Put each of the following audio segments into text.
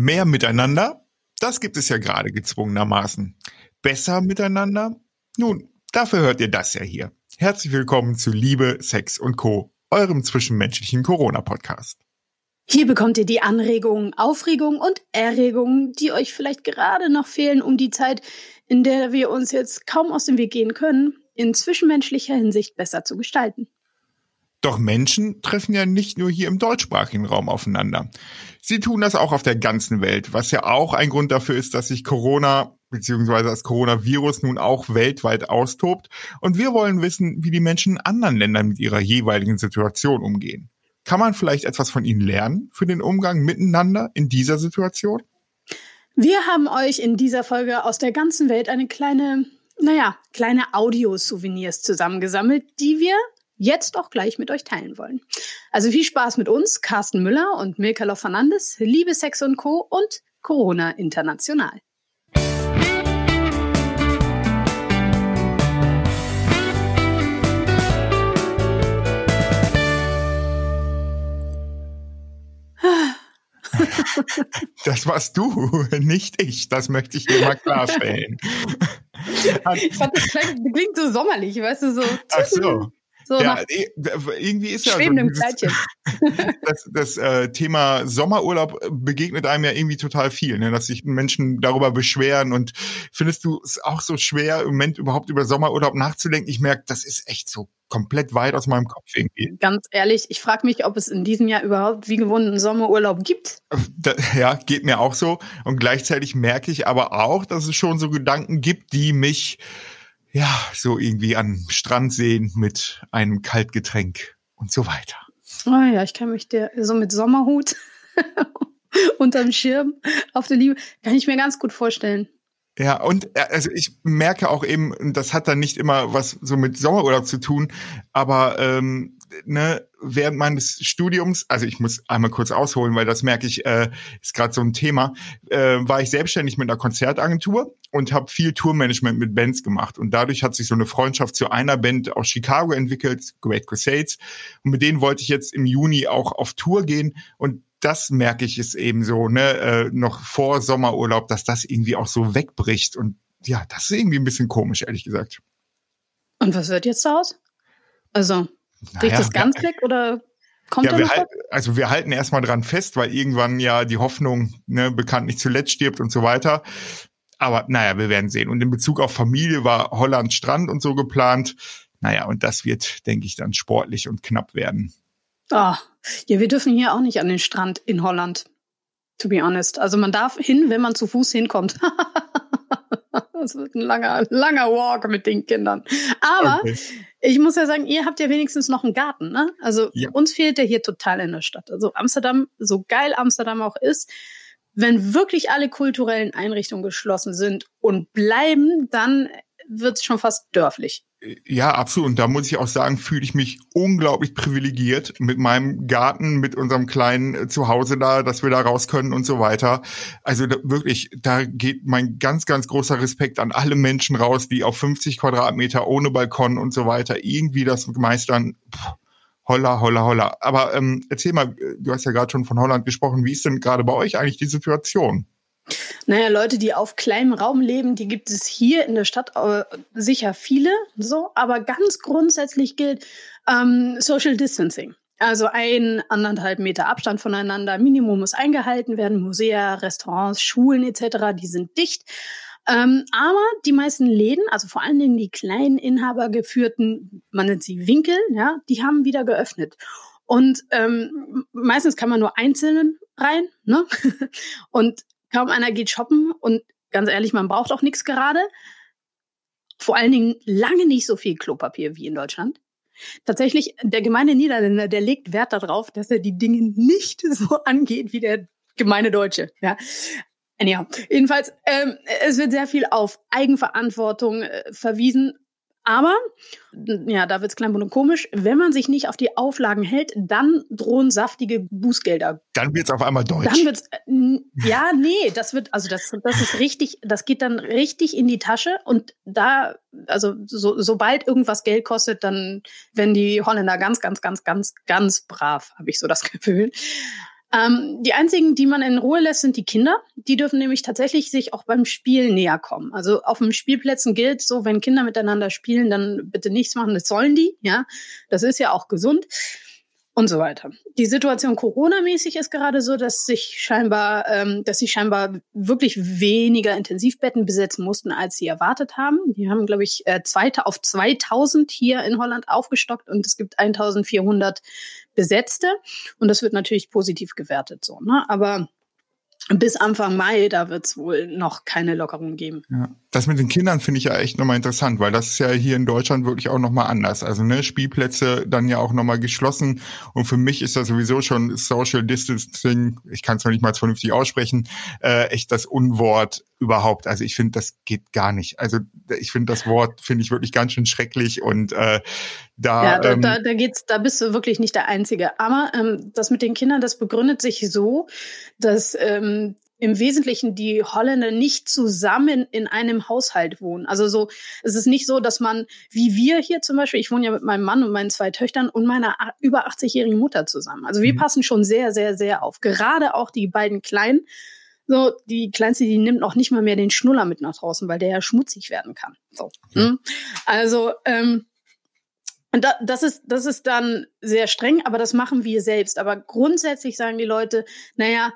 Mehr miteinander? Das gibt es ja gerade gezwungenermaßen. Besser miteinander? Nun, dafür hört ihr das ja hier. Herzlich willkommen zu Liebe, Sex und Co., eurem zwischenmenschlichen Corona-Podcast. Hier bekommt ihr die Anregungen, Aufregungen und Erregungen, die euch vielleicht gerade noch fehlen, um die Zeit, in der wir uns jetzt kaum aus dem Weg gehen können, in zwischenmenschlicher Hinsicht besser zu gestalten. Doch Menschen treffen ja nicht nur hier im deutschsprachigen Raum aufeinander. Sie tun das auch auf der ganzen Welt, was ja auch ein Grund dafür ist, dass sich Corona bzw. das Coronavirus nun auch weltweit austobt. Und wir wollen wissen, wie die Menschen in anderen Ländern mit ihrer jeweiligen Situation umgehen. Kann man vielleicht etwas von ihnen lernen für den Umgang miteinander in dieser Situation? Wir haben euch in dieser Folge aus der ganzen Welt eine kleine, naja, kleine Audio-Souvenirs zusammengesammelt, die wir jetzt auch gleich mit euch teilen wollen. Also viel Spaß mit uns, Carsten Müller und Milka Fernandes, Liebe, Sex und Co. und Corona International. Das warst du, nicht ich. Das möchte ich hier mal klarstellen. ich fand, das klingt so sommerlich, weißt du, so. Ach so. So ja, irgendwie ist ja so dieses, das, das äh, Thema Sommerurlaub begegnet einem ja irgendwie total viel, ne? dass sich Menschen darüber beschweren. Und findest du es auch so schwer, im Moment überhaupt über Sommerurlaub nachzudenken? Ich merke, das ist echt so komplett weit aus meinem Kopf irgendwie. Ganz ehrlich, ich frage mich, ob es in diesem Jahr überhaupt wie gewonnen einen Sommerurlaub gibt. Da, ja, geht mir auch so. Und gleichzeitig merke ich aber auch, dass es schon so Gedanken gibt, die mich ja, so irgendwie an Strand sehen mit einem Kaltgetränk und so weiter. Oh ja, ich kann mich der so mit Sommerhut unterm Schirm auf der Liebe, kann ich mir ganz gut vorstellen. Ja, und äh, also ich merke auch eben, das hat dann nicht immer was so mit Sommerurlaub zu tun, aber ähm, ne, während meines Studiums, also ich muss einmal kurz ausholen, weil das merke ich, äh, ist gerade so ein Thema, äh, war ich selbstständig mit einer Konzertagentur und habe viel Tourmanagement mit Bands gemacht. Und dadurch hat sich so eine Freundschaft zu einer Band aus Chicago entwickelt, Great Crusades. Und mit denen wollte ich jetzt im Juni auch auf Tour gehen. Und das merke ich ist eben so, ne, äh, noch vor Sommerurlaub, dass das irgendwie auch so wegbricht. Und ja, das ist irgendwie ein bisschen komisch, ehrlich gesagt. Und was wird jetzt daraus? Also, naja, Bricht das ganz weg oder kommt ja, wir noch halt, Also wir halten erstmal dran fest, weil irgendwann ja die Hoffnung ne, bekannt nicht zuletzt stirbt und so weiter. Aber naja, wir werden sehen. Und in Bezug auf Familie war Holland Strand und so geplant. Naja, und das wird, denke ich, dann sportlich und knapp werden. Ah, ja, wir dürfen hier auch nicht an den Strand in Holland. To be honest. Also man darf hin, wenn man zu Fuß hinkommt. Das wird ein langer, langer Walk mit den Kindern. Aber okay. ich muss ja sagen, ihr habt ja wenigstens noch einen Garten, ne? Also ja. uns fehlt der hier total in der Stadt. Also Amsterdam, so geil Amsterdam auch ist, wenn wirklich alle kulturellen Einrichtungen geschlossen sind und bleiben, dann wird es schon fast dörflich. Ja, absolut. Und da muss ich auch sagen, fühle ich mich unglaublich privilegiert mit meinem Garten, mit unserem kleinen äh, Zuhause da, dass wir da raus können und so weiter. Also da, wirklich, da geht mein ganz, ganz großer Respekt an alle Menschen raus, die auf 50 Quadratmeter ohne Balkon und so weiter irgendwie das meistern. Holla, holla, holla. Aber ähm, erzähl mal, du hast ja gerade schon von Holland gesprochen. Wie ist denn gerade bei euch eigentlich die Situation? Naja, Leute, die auf kleinem Raum leben, die gibt es hier in der Stadt äh, sicher viele, so, aber ganz grundsätzlich gilt ähm, Social Distancing. Also ein, anderthalb Meter Abstand voneinander, Minimum muss eingehalten werden, Museen, Restaurants, Schulen etc., die sind dicht. Ähm, aber die meisten Läden, also vor allen Dingen die kleinen inhabergeführten, man nennt sie Winkel, ja, die haben wieder geöffnet. Und ähm, meistens kann man nur einzeln rein, ne? Und Kaum einer geht shoppen und ganz ehrlich, man braucht auch nichts gerade. Vor allen Dingen lange nicht so viel Klopapier wie in Deutschland. Tatsächlich, der gemeine Niederländer, der legt Wert darauf, dass er die Dinge nicht so angeht wie der gemeine Deutsche. Ja. Anyhow, jedenfalls, ähm, es wird sehr viel auf Eigenverantwortung äh, verwiesen aber, ja, da wird's klein und komisch. Wenn man sich nicht auf die Auflagen hält, dann drohen saftige Bußgelder. Dann wird's auf einmal deutsch. Dann wird's, ja, nee, das wird, also das, das ist richtig, das geht dann richtig in die Tasche und da, also so, sobald irgendwas Geld kostet, dann werden die Holländer ganz, ganz, ganz, ganz, ganz brav, habe ich so das Gefühl. Ähm, die einzigen, die man in Ruhe lässt, sind die Kinder. Die dürfen nämlich tatsächlich sich auch beim Spiel näher kommen. Also auf den Spielplätzen gilt so, wenn Kinder miteinander spielen, dann bitte nichts machen. Das sollen die, ja. Das ist ja auch gesund und so weiter. Die Situation Corona-mäßig ist gerade so, dass sich scheinbar, ähm, dass sie scheinbar wirklich weniger Intensivbetten besetzen mussten, als sie erwartet haben. Die haben, glaube ich, äh, zweite auf 2000 hier in Holland aufgestockt und es gibt 1400 Besetzte und das wird natürlich positiv gewertet so. Ne? Aber bis Anfang Mai, da wird es wohl noch keine Lockerung geben. Ja. Das mit den Kindern finde ich ja echt nochmal interessant, weil das ist ja hier in Deutschland wirklich auch nochmal anders. Also ne, Spielplätze dann ja auch nochmal geschlossen und für mich ist das sowieso schon Social Distancing, ich kann es noch nicht mal vernünftig aussprechen, äh, echt das Unwort überhaupt. Also ich finde, das geht gar nicht. Also ich finde das Wort, finde ich wirklich ganz schön schrecklich und äh, da, ja, da, ähm, da, da geht's, da bist du wirklich nicht der Einzige. Aber ähm, das mit den Kindern, das begründet sich so, dass ähm, im Wesentlichen die Holländer nicht zusammen in einem Haushalt wohnen. Also so, es ist nicht so, dass man, wie wir hier zum Beispiel, ich wohne ja mit meinem Mann und meinen zwei Töchtern und meiner über 80-jährigen Mutter zusammen. Also wir mhm. passen schon sehr, sehr, sehr auf. Gerade auch die beiden Kleinen. So, die Kleinste, die nimmt noch nicht mal mehr den Schnuller mit nach draußen, weil der ja schmutzig werden kann. So. Mhm. Also, ähm, und da, das ist, das ist dann sehr streng, aber das machen wir selbst. Aber grundsätzlich sagen die Leute, naja,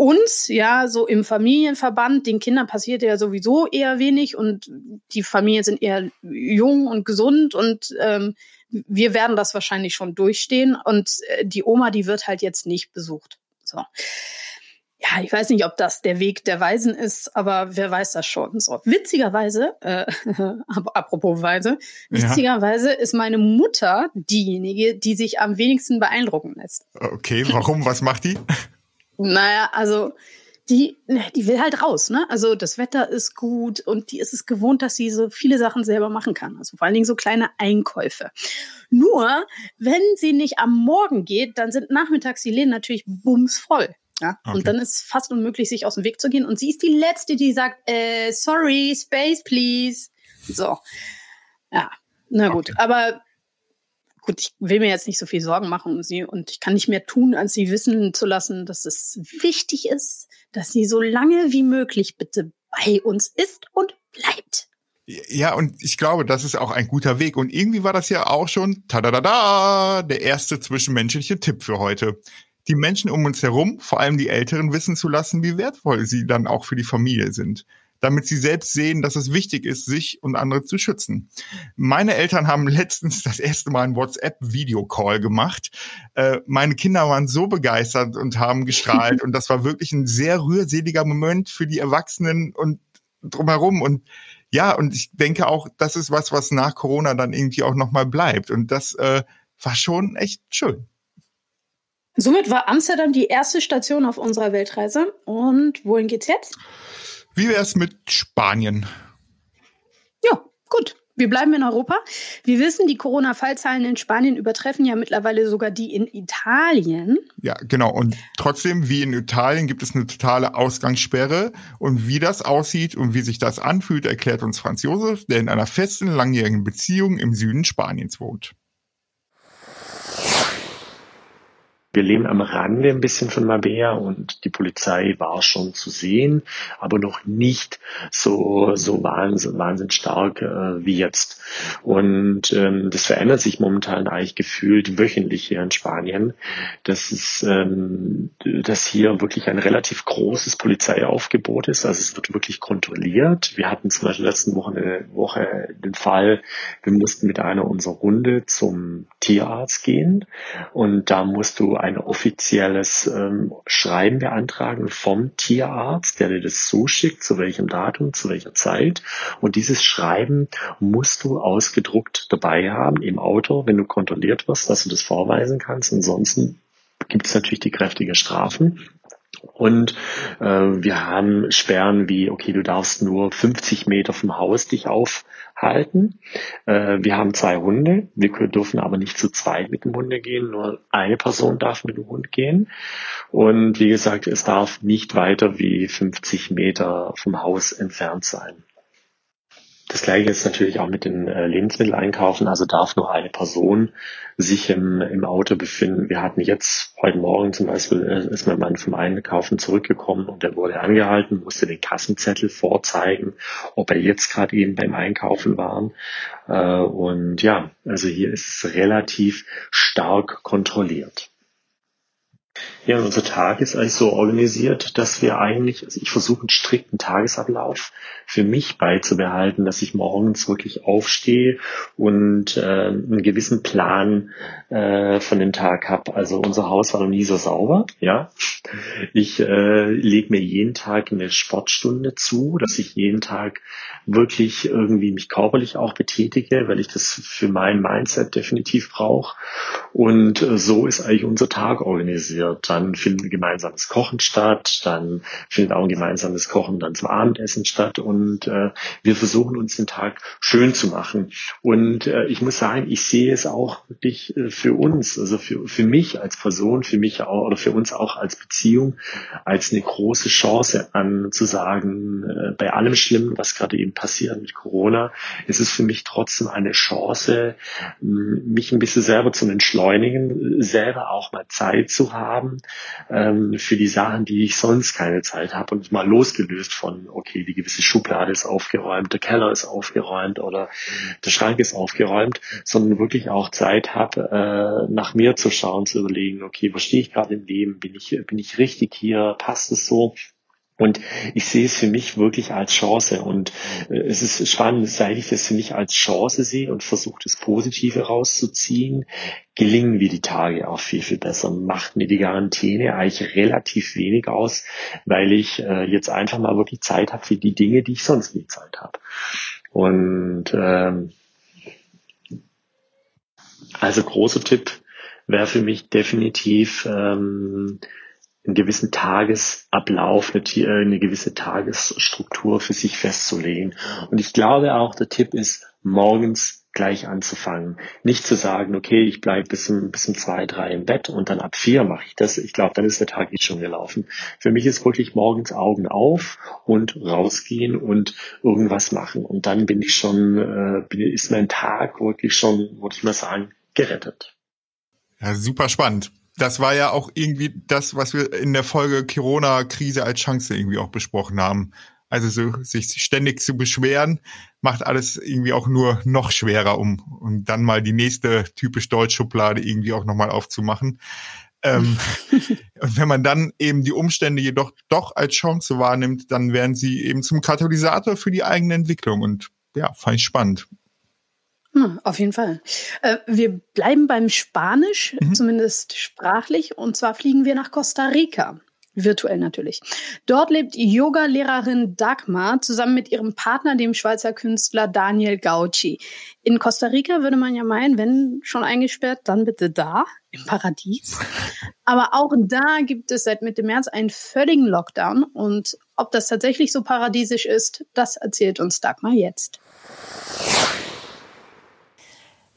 uns, ja, so im Familienverband, den Kindern passiert ja sowieso eher wenig und die Familien sind eher jung und gesund und ähm, wir werden das wahrscheinlich schon durchstehen und äh, die Oma, die wird halt jetzt nicht besucht. So ja, ich weiß nicht, ob das der Weg der Weisen ist, aber wer weiß das schon. So, witzigerweise, äh, apropos Weise, witzigerweise ja. ist meine Mutter diejenige, die sich am wenigsten beeindrucken lässt. Okay, warum? Was macht die? naja, also die, ne, die will halt raus, ne? Also das Wetter ist gut und die ist es gewohnt, dass sie so viele Sachen selber machen kann. Also vor allen Dingen so kleine Einkäufe. Nur, wenn sie nicht am Morgen geht, dann sind nachmittags die Läden natürlich bumsvoll. Ja? Okay. Und dann ist fast unmöglich, sich aus dem Weg zu gehen. Und sie ist die Letzte, die sagt, äh, sorry, space, please. So. Ja, na gut. Okay. Aber gut, ich will mir jetzt nicht so viel Sorgen machen um sie und ich kann nicht mehr tun, als sie wissen zu lassen, dass es wichtig ist, dass sie so lange wie möglich bitte bei uns ist und bleibt. Ja, und ich glaube, das ist auch ein guter Weg. Und irgendwie war das ja auch schon, tada, der erste zwischenmenschliche Tipp für heute die Menschen um uns herum, vor allem die Älteren, wissen zu lassen, wie wertvoll sie dann auch für die Familie sind damit sie selbst sehen, dass es wichtig ist, sich und andere zu schützen. Meine Eltern haben letztens das erste Mal einen WhatsApp-Videocall gemacht. Äh, meine Kinder waren so begeistert und haben gestrahlt und das war wirklich ein sehr rührseliger Moment für die Erwachsenen und drumherum und ja, und ich denke auch, das ist was, was nach Corona dann irgendwie auch nochmal bleibt und das äh, war schon echt schön. Somit war Amsterdam die erste Station auf unserer Weltreise. Und wohin geht's jetzt? Wie wär's mit Spanien? Ja, gut. Wir bleiben in Europa. Wir wissen, die Corona-Fallzahlen in Spanien übertreffen ja mittlerweile sogar die in Italien. Ja, genau. Und trotzdem, wie in Italien, gibt es eine totale Ausgangssperre. Und wie das aussieht und wie sich das anfühlt, erklärt uns Franz Josef, der in einer festen, langjährigen Beziehung im Süden Spaniens wohnt. Wir leben am Rande ein bisschen von Mabea und die Polizei war schon zu sehen, aber noch nicht so, so wahnsinnig, wahnsinnig stark äh, wie jetzt. Und ähm, das verändert sich momentan eigentlich gefühlt wöchentlich hier in Spanien. Das ist, ähm, dass hier wirklich ein relativ großes Polizeiaufgebot ist. Also es wird wirklich kontrolliert. Wir hatten zum Beispiel letzten Woche Woche den Fall, wir mussten mit einer unserer Hunde zum Tierarzt gehen und da musst du ein offizielles ähm, Schreiben beantragen vom Tierarzt, der dir das zuschickt, zu welchem Datum, zu welcher Zeit. Und dieses Schreiben musst du ausgedruckt dabei haben im Auto, wenn du kontrolliert wirst, dass du das vorweisen kannst. Ansonsten gibt es natürlich die kräftige Strafen. Und äh, wir haben Sperren wie, okay, du darfst nur 50 Meter vom Haus dich aufhalten. Äh, wir haben zwei Hunde. Wir dürfen aber nicht zu zweit mit dem Hunde gehen. Nur eine Person darf mit dem Hund gehen. Und wie gesagt, es darf nicht weiter wie 50 Meter vom Haus entfernt sein. Das gleiche ist natürlich auch mit den äh, Lebensmitteln einkaufen. Also darf nur eine Person sich im, im Auto befinden. Wir hatten jetzt heute Morgen zum Beispiel, äh, ist mein Mann vom Einkaufen zurückgekommen und er wurde angehalten, musste den Kassenzettel vorzeigen, ob er jetzt gerade eben beim Einkaufen war. Äh, und ja, also hier ist es relativ stark kontrolliert. Ja, unser Tag ist eigentlich so organisiert, dass wir eigentlich, also ich versuche einen strikten Tagesablauf für mich beizubehalten, dass ich morgens wirklich aufstehe und äh, einen gewissen Plan äh, von dem Tag habe. Also unser Haus war noch nie so sauber, ja. Ich äh, lege mir jeden Tag eine Sportstunde zu, dass ich jeden Tag wirklich irgendwie mich körperlich auch betätige, weil ich das für mein Mindset definitiv brauche. Und äh, so ist eigentlich unser Tag organisiert. Dann findet gemeinsames Kochen statt, dann findet auch ein gemeinsames Kochen dann zum Abendessen statt und äh, wir versuchen uns den Tag schön zu machen. Und äh, ich muss sagen, ich sehe es auch wirklich äh, für uns, also für, für mich als Person, für mich auch oder für uns auch als Beziehung, als eine große Chance an zu sagen, äh, bei allem Schlimmen, was gerade eben passiert mit Corona, ist es für mich trotzdem eine Chance, mich ein bisschen selber zu entschleunigen, selber auch mal Zeit zu haben ähm, für die Sachen, die ich sonst keine Zeit habe. Und mal losgelöst von, okay, die gewisse Schublade ist aufgeräumt, der Keller ist aufgeräumt oder der Schrank ist aufgeräumt, sondern wirklich auch Zeit habe, äh, nach mir zu schauen, zu überlegen, okay, wo stehe ich gerade im Leben, bin ich, bin ich richtig hier, passt es so? Und ich sehe es für mich wirklich als Chance. Und äh, es ist spannend, seit ich das für mich als Chance sehe und versuche, das Positive rauszuziehen, gelingen mir die Tage auch viel, viel besser. Macht mir die Quarantäne eigentlich relativ wenig aus, weil ich äh, jetzt einfach mal wirklich Zeit habe für die Dinge, die ich sonst nie Zeit habe. Und ähm, also großer Tipp wäre für mich definitiv ähm, einen gewissen Tagesablauf, eine, äh, eine gewisse Tagesstruktur für sich festzulegen. Und ich glaube auch, der Tipp ist, morgens gleich anzufangen. Nicht zu sagen, okay, ich bleibe bis um, bis um zwei, drei im Bett und dann ab vier mache ich das. Ich glaube, dann ist der Tag nicht schon gelaufen. Für mich ist wirklich morgens Augen auf und rausgehen und irgendwas machen. Und dann bin ich schon, äh, ist mein Tag wirklich schon, würde ich mal sagen, gerettet. Ja, super spannend das war ja auch irgendwie das, was wir in der Folge Corona-Krise als Chance irgendwie auch besprochen haben. Also so, sich ständig zu beschweren, macht alles irgendwie auch nur noch schwerer, um, um dann mal die nächste typisch Deutsch-Schublade irgendwie auch nochmal aufzumachen. Ähm, und wenn man dann eben die Umstände jedoch doch als Chance wahrnimmt, dann werden sie eben zum Katalysator für die eigene Entwicklung. Und ja, fand ich spannend. Hm, auf jeden Fall. Äh, wir bleiben beim Spanisch, mhm. zumindest sprachlich, und zwar fliegen wir nach Costa Rica. Virtuell natürlich. Dort lebt Yoga-Lehrerin Dagmar zusammen mit ihrem Partner, dem Schweizer Künstler Daniel Gauci. In Costa Rica würde man ja meinen, wenn schon eingesperrt, dann bitte da, im Paradies. Aber auch da gibt es seit Mitte März einen völligen Lockdown. Und ob das tatsächlich so paradiesisch ist, das erzählt uns Dagmar jetzt.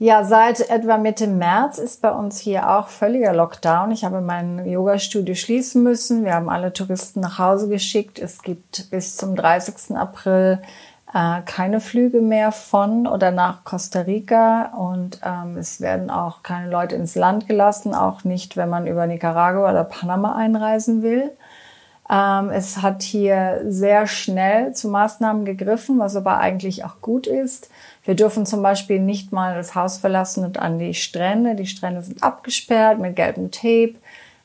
Ja, seit etwa Mitte März ist bei uns hier auch völliger Lockdown. Ich habe mein Yoga-Studio schließen müssen. Wir haben alle Touristen nach Hause geschickt. Es gibt bis zum 30. April äh, keine Flüge mehr von oder nach Costa Rica und ähm, es werden auch keine Leute ins Land gelassen, auch nicht, wenn man über Nicaragua oder Panama einreisen will. Ähm, es hat hier sehr schnell zu Maßnahmen gegriffen, was aber eigentlich auch gut ist. Wir dürfen zum Beispiel nicht mal das Haus verlassen und an die Strände. Die Strände sind abgesperrt mit gelbem Tape.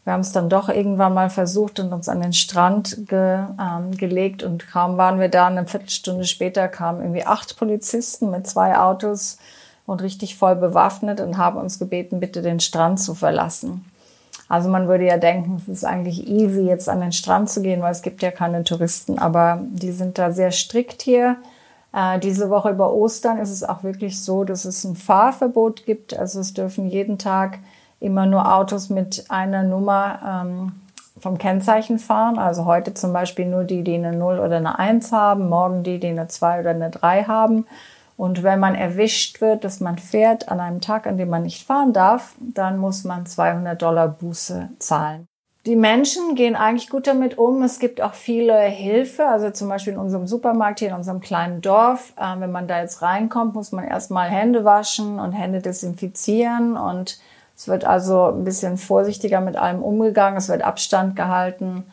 Wir haben es dann doch irgendwann mal versucht und uns an den Strand ge, ähm, gelegt und kaum waren wir da, eine Viertelstunde später kamen irgendwie acht Polizisten mit zwei Autos und richtig voll bewaffnet und haben uns gebeten, bitte den Strand zu verlassen. Also man würde ja denken, es ist eigentlich easy, jetzt an den Strand zu gehen, weil es gibt ja keine Touristen, aber die sind da sehr strikt hier. Äh, diese Woche über Ostern ist es auch wirklich so, dass es ein Fahrverbot gibt. Also es dürfen jeden Tag immer nur Autos mit einer Nummer ähm, vom Kennzeichen fahren. Also heute zum Beispiel nur die, die eine 0 oder eine 1 haben, morgen die, die eine 2 oder eine 3 haben. Und wenn man erwischt wird, dass man fährt an einem Tag, an dem man nicht fahren darf, dann muss man 200 Dollar Buße zahlen. Die Menschen gehen eigentlich gut damit um. Es gibt auch viele Hilfe. Also zum Beispiel in unserem Supermarkt hier in unserem kleinen Dorf. Äh, wenn man da jetzt reinkommt, muss man erstmal Hände waschen und Hände desinfizieren. Und es wird also ein bisschen vorsichtiger mit allem umgegangen. Es wird Abstand gehalten.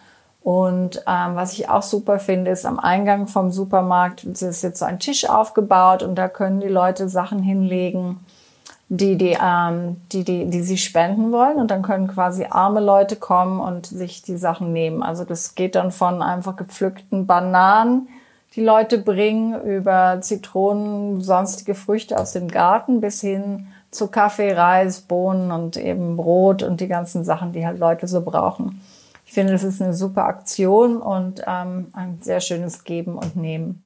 Und ähm, was ich auch super finde, ist am Eingang vom Supermarkt ist jetzt so ein Tisch aufgebaut und da können die Leute Sachen hinlegen die, die, ähm, die, die, die sie spenden wollen. Und dann können quasi arme Leute kommen und sich die Sachen nehmen. Also das geht dann von einfach gepflückten Bananen, die Leute bringen, über Zitronen, sonstige Früchte aus dem Garten bis hin zu Kaffee, Reis, Bohnen und eben Brot und die ganzen Sachen, die halt Leute so brauchen. Ich finde, das ist eine super Aktion und ähm, ein sehr schönes Geben und Nehmen.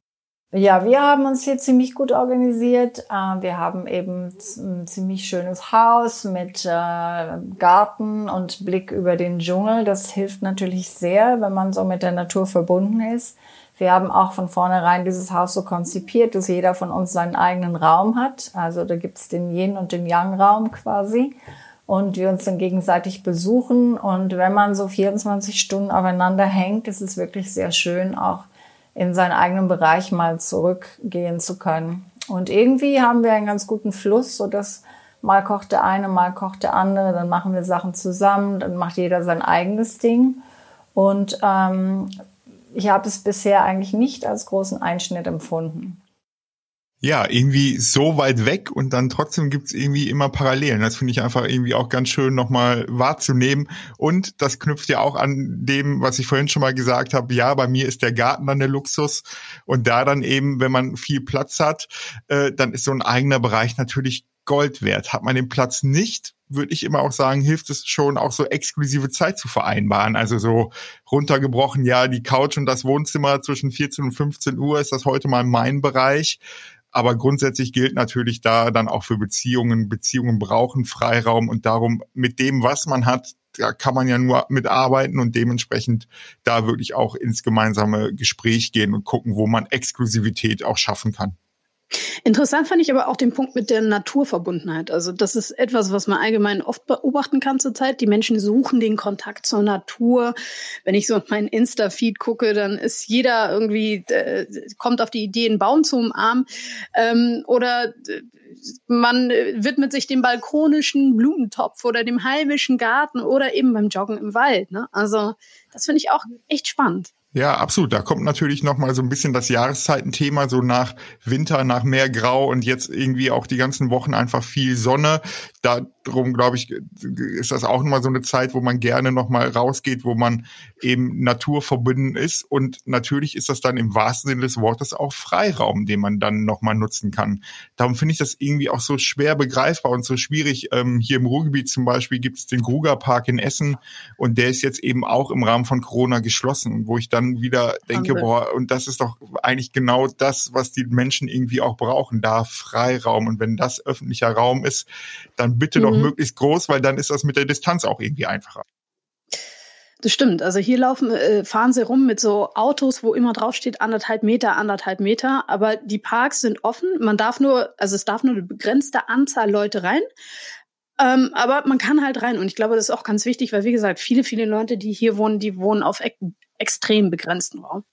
Ja, wir haben uns hier ziemlich gut organisiert. Äh, wir haben eben ein ziemlich schönes Haus mit äh, Garten und Blick über den Dschungel. Das hilft natürlich sehr, wenn man so mit der Natur verbunden ist. Wir haben auch von vornherein dieses Haus so konzipiert, dass jeder von uns seinen eigenen Raum hat. Also da gibt's den Yin- und den Yang-Raum quasi. Und wir uns dann gegenseitig besuchen. Und wenn man so 24 Stunden aufeinander hängt, ist es wirklich sehr schön, auch in seinen eigenen Bereich mal zurückgehen zu können. Und irgendwie haben wir einen ganz guten Fluss, so dass mal kocht der eine, mal kocht der andere, dann machen wir Sachen zusammen, dann macht jeder sein eigenes Ding. Und ähm, ich habe es bisher eigentlich nicht als großen Einschnitt empfunden ja, irgendwie so weit weg und dann trotzdem gibt's irgendwie immer Parallelen. Das finde ich einfach irgendwie auch ganz schön nochmal wahrzunehmen. Und das knüpft ja auch an dem, was ich vorhin schon mal gesagt habe. Ja, bei mir ist der Garten dann der Luxus. Und da dann eben, wenn man viel Platz hat, äh, dann ist so ein eigener Bereich natürlich Gold wert. Hat man den Platz nicht, würde ich immer auch sagen, hilft es schon auch so exklusive Zeit zu vereinbaren. Also so runtergebrochen, ja, die Couch und das Wohnzimmer zwischen 14 und 15 Uhr ist das heute mal mein Bereich. Aber grundsätzlich gilt natürlich da dann auch für Beziehungen. Beziehungen brauchen Freiraum und darum mit dem, was man hat, da kann man ja nur mitarbeiten und dementsprechend da wirklich auch ins gemeinsame Gespräch gehen und gucken, wo man Exklusivität auch schaffen kann. Interessant fand ich aber auch den Punkt mit der Naturverbundenheit. Also das ist etwas, was man allgemein oft beobachten kann zurzeit. Die Menschen suchen den Kontakt zur Natur. Wenn ich so meinen Insta-Feed gucke, dann ist jeder irgendwie, äh, kommt auf die Idee, einen Baum zu umarmen. Ähm, oder äh, man widmet sich dem balkonischen Blumentopf oder dem heimischen Garten oder eben beim Joggen im Wald. Ne? Also das finde ich auch echt spannend. Ja, absolut. Da kommt natürlich noch mal so ein bisschen das Jahreszeitenthema, so nach Winter, nach mehr Grau und jetzt irgendwie auch die ganzen Wochen einfach viel Sonne. Darum, glaube ich, ist das auch nochmal so eine Zeit, wo man gerne noch mal rausgeht, wo man eben naturverbunden ist. Und natürlich ist das dann im wahrsten Sinne des Wortes auch Freiraum, den man dann noch mal nutzen kann. Darum finde ich das irgendwie auch so schwer begreifbar und so schwierig. Ähm, hier im Ruhrgebiet zum Beispiel gibt es den Gruger Park in Essen und der ist jetzt eben auch im Rahmen von Corona geschlossen, wo ich dann dann wieder denke, Wahnsinn. boah, und das ist doch eigentlich genau das, was die Menschen irgendwie auch brauchen, da Freiraum. Und wenn das öffentlicher Raum ist, dann bitte mhm. doch möglichst groß, weil dann ist das mit der Distanz auch irgendwie einfacher. Das stimmt. Also hier laufen, äh, fahren sie rum mit so Autos, wo immer draufsteht anderthalb Meter, anderthalb Meter. Aber die Parks sind offen. Man darf nur, also es darf nur eine begrenzte Anzahl Leute rein. Ähm, aber man kann halt rein. Und ich glaube, das ist auch ganz wichtig, weil wie gesagt, viele, viele Leute, die hier wohnen, die wohnen auf extrem begrenzten Raum.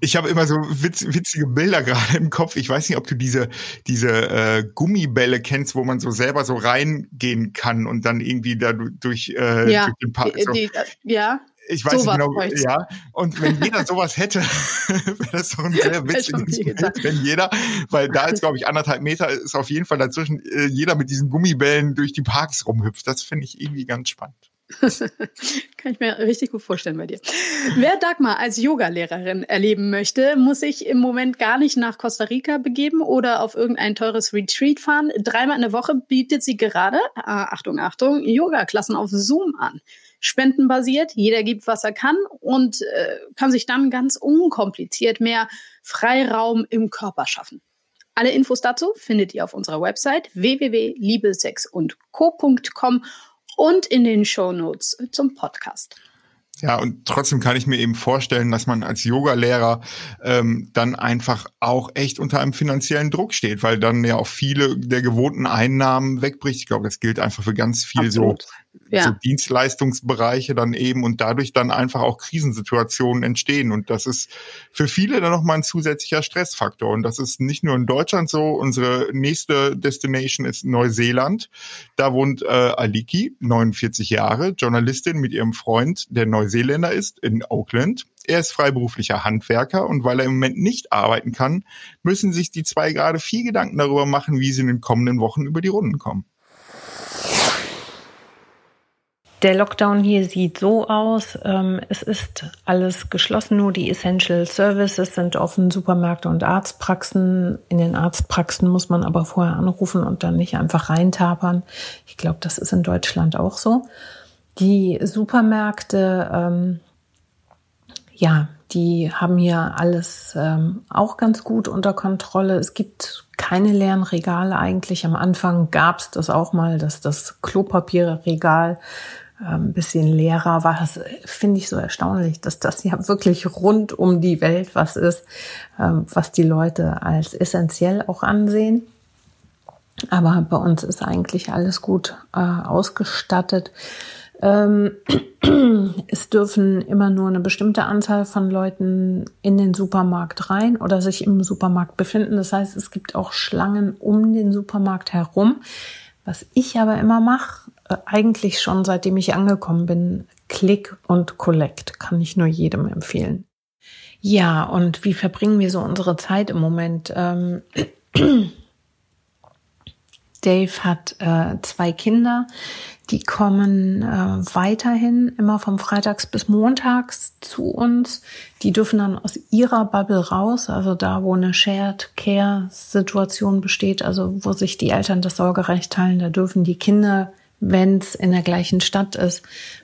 Ich habe immer so witz, witzige Bilder gerade im Kopf. Ich weiß nicht, ob du diese diese äh, Gummibälle kennst, wo man so selber so reingehen kann und dann irgendwie da durch, äh, ja, durch den Park. So. Die, die, ja. Ich weiß so nicht genau, ja. Und wenn jeder sowas hätte, wäre das doch ein sehr witziges Bild, wenn jeder, weil da ist, glaube ich, anderthalb Meter ist auf jeden Fall dazwischen, äh, jeder mit diesen Gummibällen durch die Parks rumhüpft. Das finde ich irgendwie ganz spannend. Kann ich mir richtig gut vorstellen bei dir. Wer Dagmar als Yogalehrerin erleben möchte, muss sich im Moment gar nicht nach Costa Rica begeben oder auf irgendein teures Retreat fahren. Dreimal in der Woche bietet sie gerade, äh, Achtung, Achtung, Yoga-Klassen auf Zoom an. Spendenbasiert, jeder gibt, was er kann und äh, kann sich dann ganz unkompliziert mehr Freiraum im Körper schaffen. Alle Infos dazu findet ihr auf unserer Website www.liebesexundco.com und in den Show Notes zum Podcast. Ja, und trotzdem kann ich mir eben vorstellen, dass man als Yogalehrer ähm, dann einfach auch echt unter einem finanziellen Druck steht, weil dann ja auch viele der gewohnten Einnahmen wegbricht. Ich glaube, das gilt einfach für ganz viel Absolut. so ja. so Dienstleistungsbereiche dann eben und dadurch dann einfach auch Krisensituationen entstehen. Und das ist für viele dann nochmal ein zusätzlicher Stressfaktor. Und das ist nicht nur in Deutschland so. Unsere nächste Destination ist Neuseeland. Da wohnt äh, Aliki, 49 Jahre, Journalistin mit ihrem Freund, der Neuseeländer ist, in Auckland. Er ist freiberuflicher Handwerker und weil er im Moment nicht arbeiten kann, müssen sich die zwei gerade viel Gedanken darüber machen, wie sie in den kommenden Wochen über die Runden kommen. Der Lockdown hier sieht so aus. Ähm, es ist alles geschlossen, nur die Essential Services sind offen, Supermärkte und Arztpraxen. In den Arztpraxen muss man aber vorher anrufen und dann nicht einfach reintapern. Ich glaube, das ist in Deutschland auch so. Die Supermärkte, ähm, ja, die haben hier alles ähm, auch ganz gut unter Kontrolle. Es gibt keine leeren Regale eigentlich. Am Anfang gab es das auch mal, dass das Klopapierregal ein bisschen leerer war. Das finde ich so erstaunlich, dass das ja wirklich rund um die Welt was ist, ähm, was die Leute als essentiell auch ansehen. Aber bei uns ist eigentlich alles gut äh, ausgestattet. Ähm, es dürfen immer nur eine bestimmte Anzahl von Leuten in den Supermarkt rein oder sich im Supermarkt befinden. Das heißt, es gibt auch Schlangen um den Supermarkt herum. Was ich aber immer mache, äh, eigentlich schon seitdem ich angekommen bin, Click und Collect. Kann ich nur jedem empfehlen. Ja, und wie verbringen wir so unsere Zeit im Moment? Ähm, Dave hat äh, zwei Kinder, die kommen äh, weiterhin immer vom Freitags bis Montags zu uns. Die dürfen dann aus ihrer Bubble raus, also da, wo eine Shared Care Situation besteht, also wo sich die Eltern das Sorgerecht teilen, da dürfen die Kinder wenn es in der gleichen Stadt ist,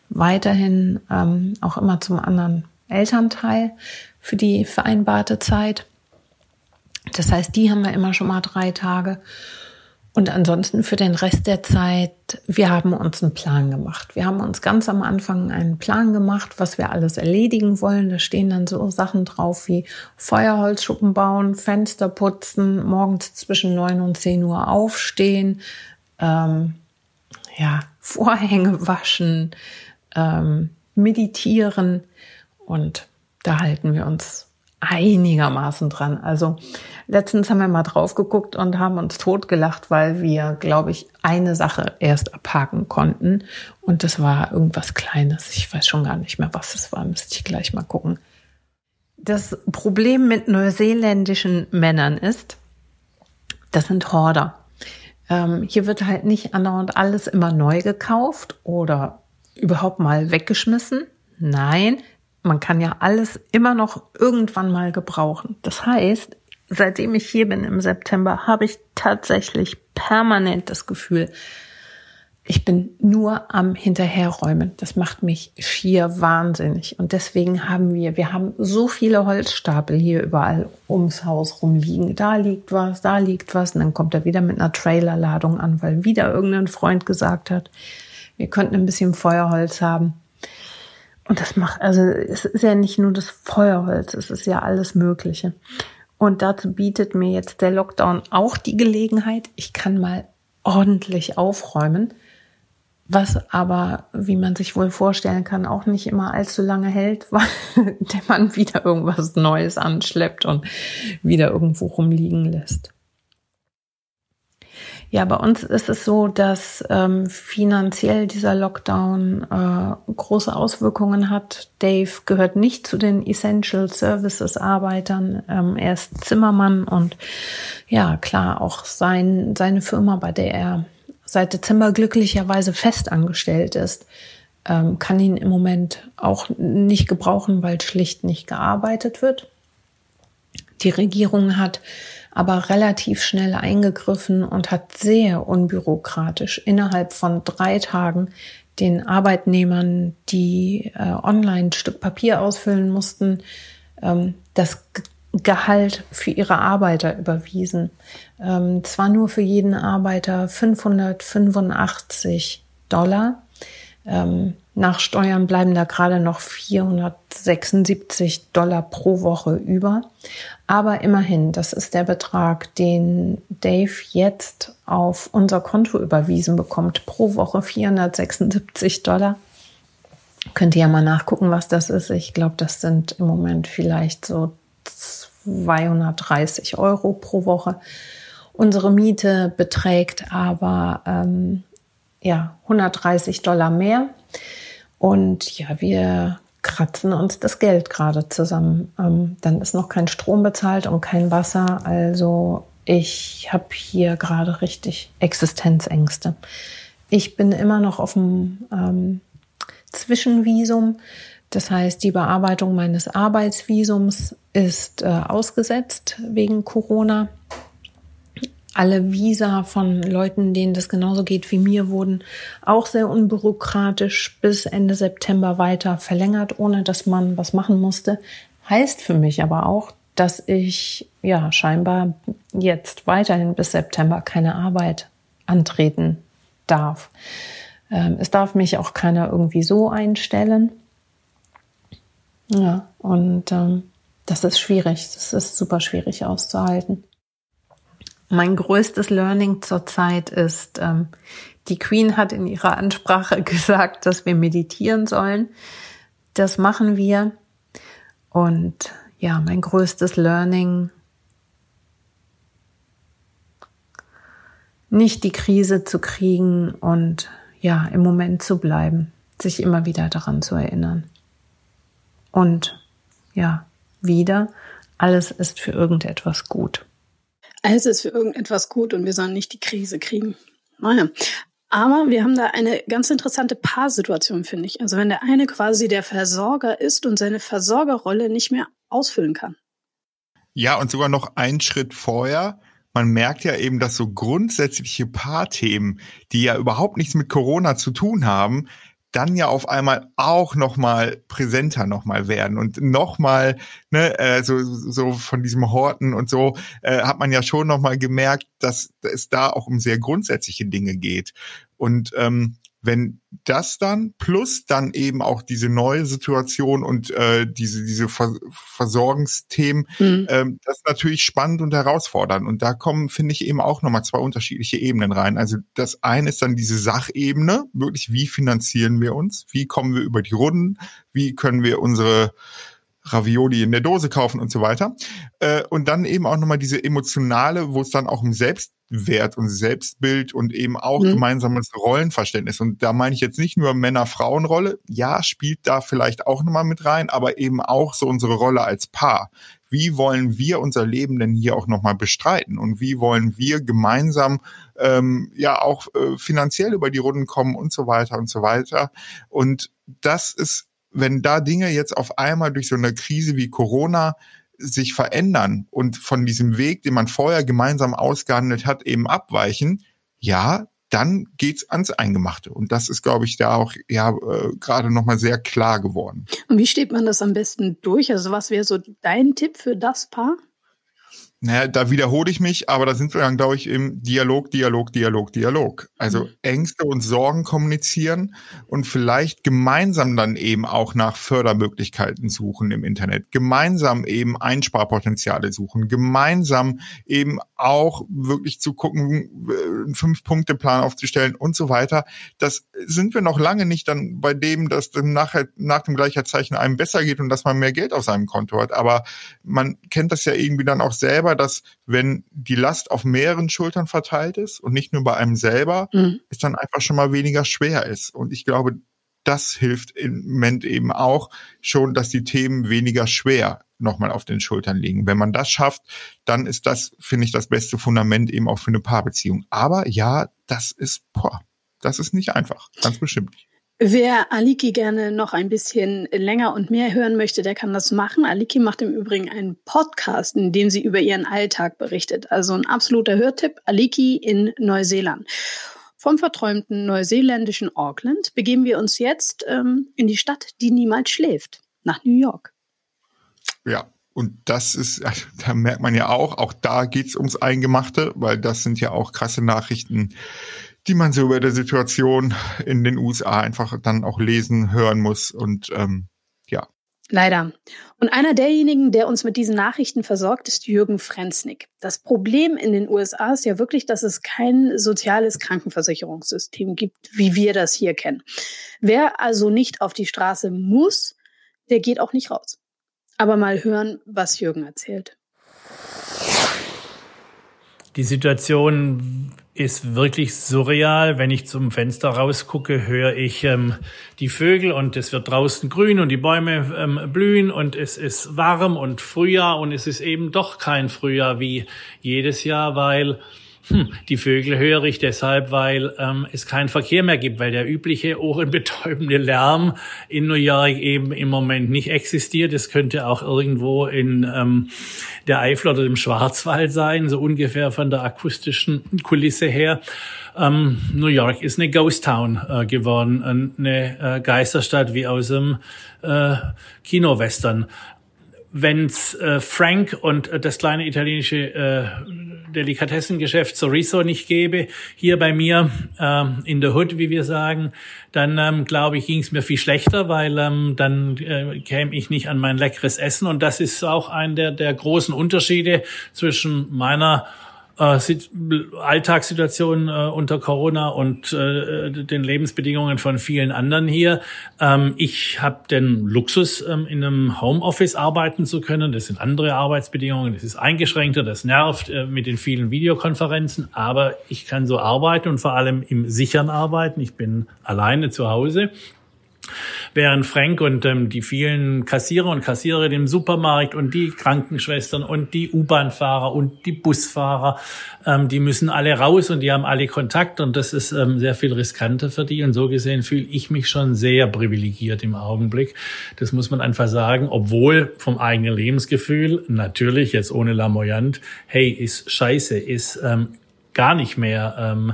weiterhin ähm, auch immer zum anderen Elternteil für die vereinbarte Zeit. Das heißt, die haben wir immer schon mal drei Tage. Und ansonsten für den Rest der Zeit, wir haben uns einen Plan gemacht. Wir haben uns ganz am Anfang einen Plan gemacht, was wir alles erledigen wollen. Da stehen dann so Sachen drauf wie Feuerholzschuppen bauen, Fenster putzen, morgens zwischen neun und zehn Uhr aufstehen, ähm, ja, Vorhänge waschen, ähm, meditieren und da halten wir uns einigermaßen dran. Also letztens haben wir mal drauf geguckt und haben uns totgelacht, weil wir, glaube ich, eine Sache erst abhaken konnten und das war irgendwas Kleines. Ich weiß schon gar nicht mehr, was es war. Müsste ich gleich mal gucken. Das Problem mit neuseeländischen Männern ist, das sind Horder. Ähm, hier wird halt nicht andauernd alles immer neu gekauft oder überhaupt mal weggeschmissen. Nein, man kann ja alles immer noch irgendwann mal gebrauchen. Das heißt, seitdem ich hier bin im September, habe ich tatsächlich permanent das Gefühl, ich bin nur am Hinterherräumen. Das macht mich schier wahnsinnig. Und deswegen haben wir, wir haben so viele Holzstapel hier überall ums Haus rumliegen. Da liegt was, da liegt was. Und dann kommt er wieder mit einer Trailerladung an, weil wieder irgendein Freund gesagt hat, wir könnten ein bisschen Feuerholz haben. Und das macht, also es ist ja nicht nur das Feuerholz, es ist ja alles Mögliche. Und dazu bietet mir jetzt der Lockdown auch die Gelegenheit, ich kann mal ordentlich aufräumen was aber, wie man sich wohl vorstellen kann, auch nicht immer allzu lange hält, weil der Mann wieder irgendwas Neues anschleppt und wieder irgendwo rumliegen lässt. Ja, bei uns ist es so, dass ähm, finanziell dieser Lockdown äh, große Auswirkungen hat. Dave gehört nicht zu den Essential Services Arbeitern. Ähm, er ist Zimmermann und ja, klar, auch sein, seine Firma, bei der er seit Dezember glücklicherweise fest angestellt ist, ähm, kann ihn im Moment auch nicht gebrauchen, weil schlicht nicht gearbeitet wird. Die Regierung hat aber relativ schnell eingegriffen und hat sehr unbürokratisch innerhalb von drei Tagen den Arbeitnehmern, die äh, online ein Stück Papier ausfüllen mussten, ähm, das Gehalt für ihre Arbeiter überwiesen. Ähm, zwar nur für jeden Arbeiter 585 Dollar. Ähm, nach Steuern bleiben da gerade noch 476 Dollar pro Woche über. Aber immerhin, das ist der Betrag, den Dave jetzt auf unser Konto überwiesen bekommt. Pro Woche 476 Dollar. Könnt ihr ja mal nachgucken, was das ist. Ich glaube, das sind im Moment vielleicht so 230 Euro pro Woche. Unsere Miete beträgt aber ähm, ja 130 Dollar mehr. Und ja, wir kratzen uns das Geld gerade zusammen. Ähm, dann ist noch kein Strom bezahlt und kein Wasser. Also ich habe hier gerade richtig Existenzängste. Ich bin immer noch auf dem ähm, Zwischenvisum. Das heißt, die Bearbeitung meines Arbeitsvisums ist äh, ausgesetzt wegen Corona alle Visa von Leuten, denen das genauso geht wie mir, wurden auch sehr unbürokratisch bis Ende September weiter verlängert, ohne dass man was machen musste. Heißt für mich aber auch, dass ich ja scheinbar jetzt weiterhin bis September keine Arbeit antreten darf. Ähm, es darf mich auch keiner irgendwie so einstellen. Ja, und ähm, das ist schwierig. Das ist super schwierig auszuhalten. Mein größtes Learning zurzeit ist, ähm, die Queen hat in ihrer Ansprache gesagt, dass wir meditieren sollen. Das machen wir. Und ja, mein größtes Learning, nicht die Krise zu kriegen und ja, im Moment zu bleiben, sich immer wieder daran zu erinnern. Und ja, wieder, alles ist für irgendetwas gut. Alles ist für irgendetwas gut und wir sollen nicht die Krise kriegen. Naja. Aber wir haben da eine ganz interessante Paarsituation, finde ich. Also wenn der eine quasi der Versorger ist und seine Versorgerrolle nicht mehr ausfüllen kann. Ja, und sogar noch einen Schritt vorher. Man merkt ja eben, dass so grundsätzliche Paarthemen, die ja überhaupt nichts mit Corona zu tun haben, dann ja auf einmal auch noch mal präsenter noch mal werden und noch mal ne, äh, so, so von diesem Horten und so äh, hat man ja schon noch mal gemerkt, dass es da auch um sehr grundsätzliche Dinge geht. Und ähm, wenn das dann plus dann eben auch diese neue Situation und äh, diese diese Ver Versorgungsthemen, mhm. ähm, das ist natürlich spannend und herausfordernd. Und da kommen, finde ich, eben auch nochmal zwei unterschiedliche Ebenen rein. Also das eine ist dann diese Sachebene, wirklich, wie finanzieren wir uns? Wie kommen wir über die Runden? Wie können wir unsere Ravioli in der Dose kaufen und so weiter. Äh, und dann eben auch nochmal diese emotionale, wo es dann auch um Selbstwert und Selbstbild und eben auch mhm. gemeinsames Rollenverständnis. Und da meine ich jetzt nicht nur Männer-Frauen-Rolle. Ja, spielt da vielleicht auch nochmal mit rein, aber eben auch so unsere Rolle als Paar. Wie wollen wir unser Leben denn hier auch nochmal bestreiten? Und wie wollen wir gemeinsam ähm, ja auch äh, finanziell über die Runden kommen und so weiter und so weiter? Und das ist wenn da Dinge jetzt auf einmal durch so eine Krise wie Corona sich verändern und von diesem Weg, den man vorher gemeinsam ausgehandelt hat, eben abweichen, ja, dann geht's ans Eingemachte. Und das ist, glaube ich, da auch ja äh, gerade nochmal sehr klar geworden. Und wie steht man das am besten durch? Also was wäre so dein Tipp für das Paar? Naja, da wiederhole ich mich, aber da sind wir dann, glaube ich, im Dialog, Dialog, Dialog, Dialog. Also mhm. Ängste und Sorgen kommunizieren und vielleicht gemeinsam dann eben auch nach Fördermöglichkeiten suchen im Internet, gemeinsam eben Einsparpotenziale suchen, gemeinsam eben auch wirklich zu gucken, äh, einen Fünf-Punkte-Plan aufzustellen und so weiter. Das sind wir noch lange nicht dann bei dem, dass dann nachher, nach dem Gleicherzeichen einem besser geht und dass man mehr Geld auf seinem Konto hat. Aber man kennt das ja irgendwie dann auch selber selber, dass wenn die Last auf mehreren Schultern verteilt ist und nicht nur bei einem selber, mhm. es dann einfach schon mal weniger schwer ist. Und ich glaube, das hilft im Moment eben auch schon, dass die Themen weniger schwer nochmal auf den Schultern liegen. Wenn man das schafft, dann ist das, finde ich, das beste Fundament eben auch für eine Paarbeziehung. Aber ja, das ist, boah, das ist nicht einfach. Ganz bestimmt nicht. Wer Aliki gerne noch ein bisschen länger und mehr hören möchte, der kann das machen. Aliki macht im Übrigen einen Podcast, in dem sie über ihren Alltag berichtet. Also ein absoluter Hörtipp. Aliki in Neuseeland. Vom verträumten neuseeländischen Auckland begeben wir uns jetzt ähm, in die Stadt, die niemals schläft, nach New York. Ja, und das ist, da merkt man ja auch, auch da geht's ums Eingemachte, weil das sind ja auch krasse Nachrichten, die man so über der Situation in den USA einfach dann auch lesen, hören muss und ähm, ja. Leider. Und einer derjenigen, der uns mit diesen Nachrichten versorgt, ist Jürgen Frenznick. Das Problem in den USA ist ja wirklich, dass es kein soziales Krankenversicherungssystem gibt, wie wir das hier kennen. Wer also nicht auf die Straße muss, der geht auch nicht raus. Aber mal hören, was Jürgen erzählt. Die Situation ist wirklich surreal. Wenn ich zum Fenster rausgucke, höre ich ähm, die Vögel und es wird draußen grün und die Bäume ähm, blühen und es ist warm und Frühjahr und es ist eben doch kein Frühjahr wie jedes Jahr, weil hm, die Vögel höre ich deshalb, weil ähm, es keinen Verkehr mehr gibt, weil der übliche ohrenbetäubende Lärm in New York eben im Moment nicht existiert. Es könnte auch irgendwo in ähm, der Eifel oder dem Schwarzwald sein, so ungefähr von der akustischen Kulisse her. Ähm, New York ist eine Ghost Town äh, geworden, eine äh, Geisterstadt wie aus dem äh, Kinowestern wenn's äh, Frank und äh, das kleine italienische äh, Delikatessengeschäft Soriso nicht gäbe, hier bei mir äh, in der Hood, wie wir sagen, dann ähm, glaube ich, ging es mir viel schlechter, weil ähm, dann äh, käme ich nicht an mein leckeres Essen. Und das ist auch ein der, der großen Unterschiede zwischen meiner äh, Alltagssituation äh, unter Corona und äh, den Lebensbedingungen von vielen anderen hier. Ähm, ich habe den Luxus, ähm, in einem Homeoffice arbeiten zu können. Das sind andere Arbeitsbedingungen. Das ist eingeschränkter, das nervt mit den vielen Videokonferenzen. Aber ich kann so arbeiten und vor allem im sichern arbeiten. Ich bin alleine zu Hause während Frank und ähm, die vielen Kassierer und Kassiererinnen im Supermarkt und die Krankenschwestern und die U-Bahn-Fahrer und die Busfahrer, ähm, die müssen alle raus und die haben alle Kontakt und das ist ähm, sehr viel riskanter für die und so gesehen fühle ich mich schon sehr privilegiert im Augenblick. Das muss man einfach sagen, obwohl vom eigenen Lebensgefühl natürlich jetzt ohne Lamoyant, hey, ist scheiße, ist ähm, gar nicht mehr ähm,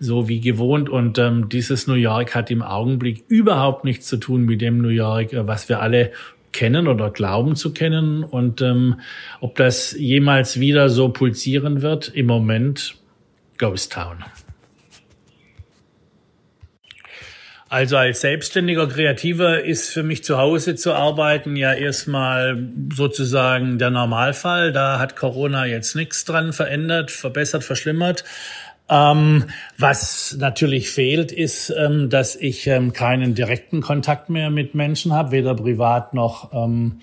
so wie gewohnt. Und ähm, dieses New York hat im Augenblick überhaupt nichts zu tun mit dem New York, äh, was wir alle kennen oder glauben zu kennen. Und ähm, ob das jemals wieder so pulsieren wird, im Moment Ghost Town. Also als selbstständiger Kreativer ist für mich zu Hause zu arbeiten ja erstmal sozusagen der Normalfall. Da hat Corona jetzt nichts dran verändert, verbessert, verschlimmert. Ähm, was natürlich fehlt, ist, ähm, dass ich ähm, keinen direkten Kontakt mehr mit Menschen habe, weder privat noch ähm,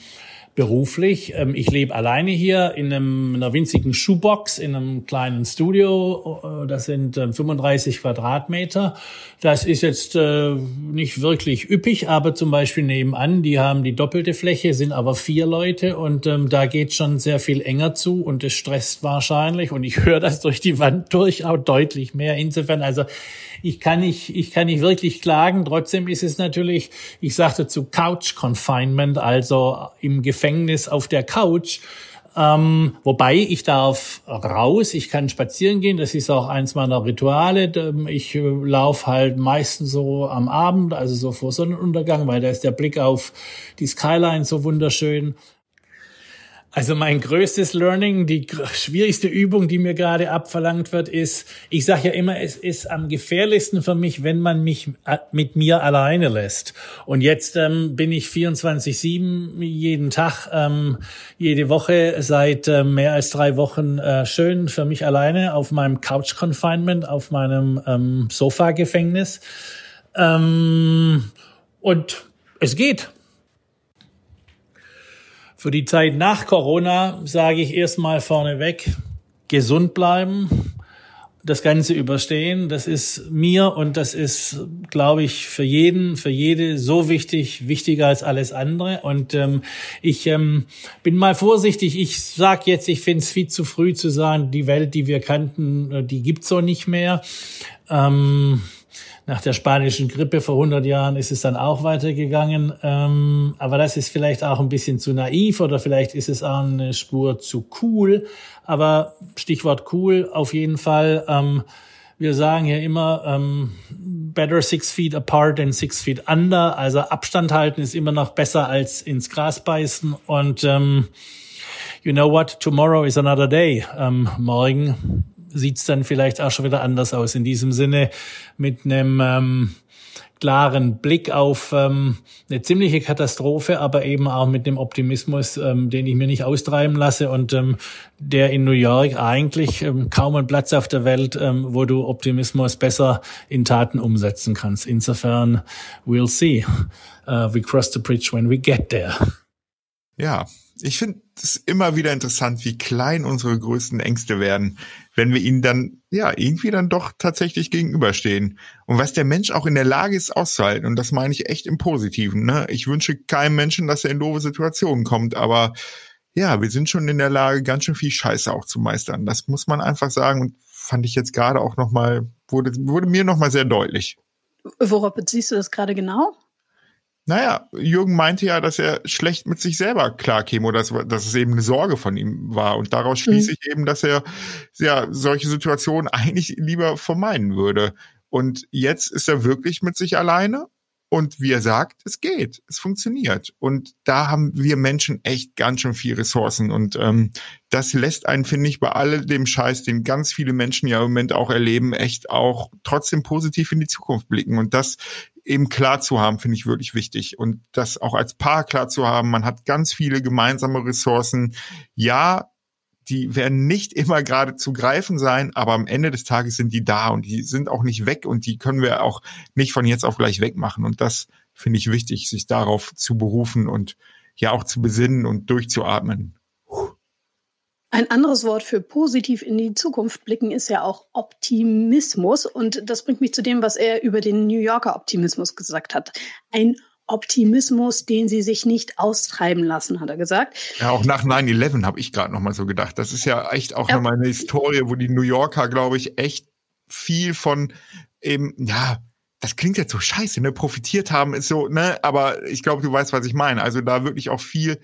beruflich. Ähm, ich lebe alleine hier in, einem, in einer winzigen Schuhbox, in einem kleinen Studio. Äh, das sind 35 ähm, Quadratmeter. Das ist jetzt äh, nicht wirklich üppig, aber zum Beispiel nebenan, die haben die doppelte Fläche, sind aber vier Leute und ähm, da geht schon sehr viel enger zu und es stresst wahrscheinlich und ich höre das durch die Wand durch auch deutlich mehr. Insofern, also ich kann nicht, ich kann nicht wirklich klagen. Trotzdem ist es natürlich, ich sagte zu Couch Confinement, also im Gefängnis auf der Couch. Ähm, wobei ich darf raus, ich kann spazieren gehen, das ist auch eins meiner Rituale. Ich äh, laufe halt meistens so am Abend, also so vor Sonnenuntergang, weil da ist der Blick auf die Skyline so wunderschön. Also mein größtes Learning, die schwierigste Übung, die mir gerade abverlangt wird, ist, ich sage ja immer, es ist am gefährlichsten für mich, wenn man mich äh, mit mir alleine lässt. Und jetzt ähm, bin ich 24-7 jeden Tag, ähm, jede Woche seit äh, mehr als drei Wochen äh, schön für mich alleine auf meinem Couch Confinement, auf meinem ähm, Sofa-Gefängnis. Ähm, und es geht. Für die Zeit nach Corona sage ich erstmal vorneweg, gesund bleiben, das Ganze überstehen. Das ist mir und das ist, glaube ich, für jeden, für jede so wichtig, wichtiger als alles andere. Und ähm, ich ähm, bin mal vorsichtig. Ich sage jetzt, ich finde es viel zu früh zu sagen, die Welt, die wir kannten, äh, die gibt's so nicht mehr. Ähm, nach der spanischen Grippe vor 100 Jahren ist es dann auch weitergegangen. Ähm, aber das ist vielleicht auch ein bisschen zu naiv oder vielleicht ist es auch eine Spur zu cool. Aber Stichwort cool auf jeden Fall. Ähm, wir sagen ja immer, ähm, better six feet apart than six feet under. Also Abstand halten ist immer noch besser als ins Gras beißen. Und ähm, you know what? Tomorrow is another day. Ähm, morgen sieht's dann vielleicht auch schon wieder anders aus. In diesem Sinne mit einem ähm, klaren Blick auf ähm, eine ziemliche Katastrophe, aber eben auch mit dem Optimismus, ähm, den ich mir nicht austreiben lasse und ähm, der in New York eigentlich ähm, kaum ein Platz auf der Welt, ähm, wo du Optimismus besser in Taten umsetzen kannst. Insofern, we'll see. Uh, we cross the bridge when we get there. Ja, ich finde es immer wieder interessant, wie klein unsere größten Ängste werden, wenn wir ihnen dann, ja, irgendwie dann doch tatsächlich gegenüberstehen. Und was der Mensch auch in der Lage ist auszuhalten. Und das meine ich echt im Positiven. Ne? Ich wünsche keinem Menschen, dass er in doofe Situationen kommt, aber ja, wir sind schon in der Lage, ganz schön viel Scheiße auch zu meistern. Das muss man einfach sagen. Und fand ich jetzt gerade auch nochmal, wurde, wurde mir nochmal sehr deutlich. Worauf beziehst du das gerade genau? Naja, Jürgen meinte ja, dass er schlecht mit sich selber klarkäme oder dass, dass es eben eine Sorge von ihm war. Und daraus schließe mhm. ich eben, dass er ja solche Situationen eigentlich lieber vermeiden würde. Und jetzt ist er wirklich mit sich alleine und wie er sagt, es geht, es funktioniert. Und da haben wir Menschen echt ganz schön viel Ressourcen. Und ähm, das lässt einen, finde ich, bei all dem Scheiß, den ganz viele Menschen ja im Moment auch erleben, echt auch trotzdem positiv in die Zukunft blicken. Und das eben klar zu haben, finde ich wirklich wichtig. Und das auch als Paar klar zu haben, man hat ganz viele gemeinsame Ressourcen. Ja, die werden nicht immer gerade zu greifen sein, aber am Ende des Tages sind die da und die sind auch nicht weg und die können wir auch nicht von jetzt auf gleich wegmachen. Und das finde ich wichtig, sich darauf zu berufen und ja auch zu besinnen und durchzuatmen. Ein anderes Wort für positiv in die Zukunft blicken ist ja auch Optimismus. Und das bringt mich zu dem, was er über den New Yorker Optimismus gesagt hat. Ein Optimismus, den sie sich nicht austreiben lassen, hat er gesagt. Ja, auch nach 9-11 habe ich gerade noch mal so gedacht. Das ist ja echt auch ja. nochmal eine Historie, wo die New Yorker, glaube ich, echt viel von eben, ja, das klingt jetzt so scheiße, ne, profitiert haben ist so, ne, aber ich glaube, du weißt, was ich meine. Also da wirklich auch viel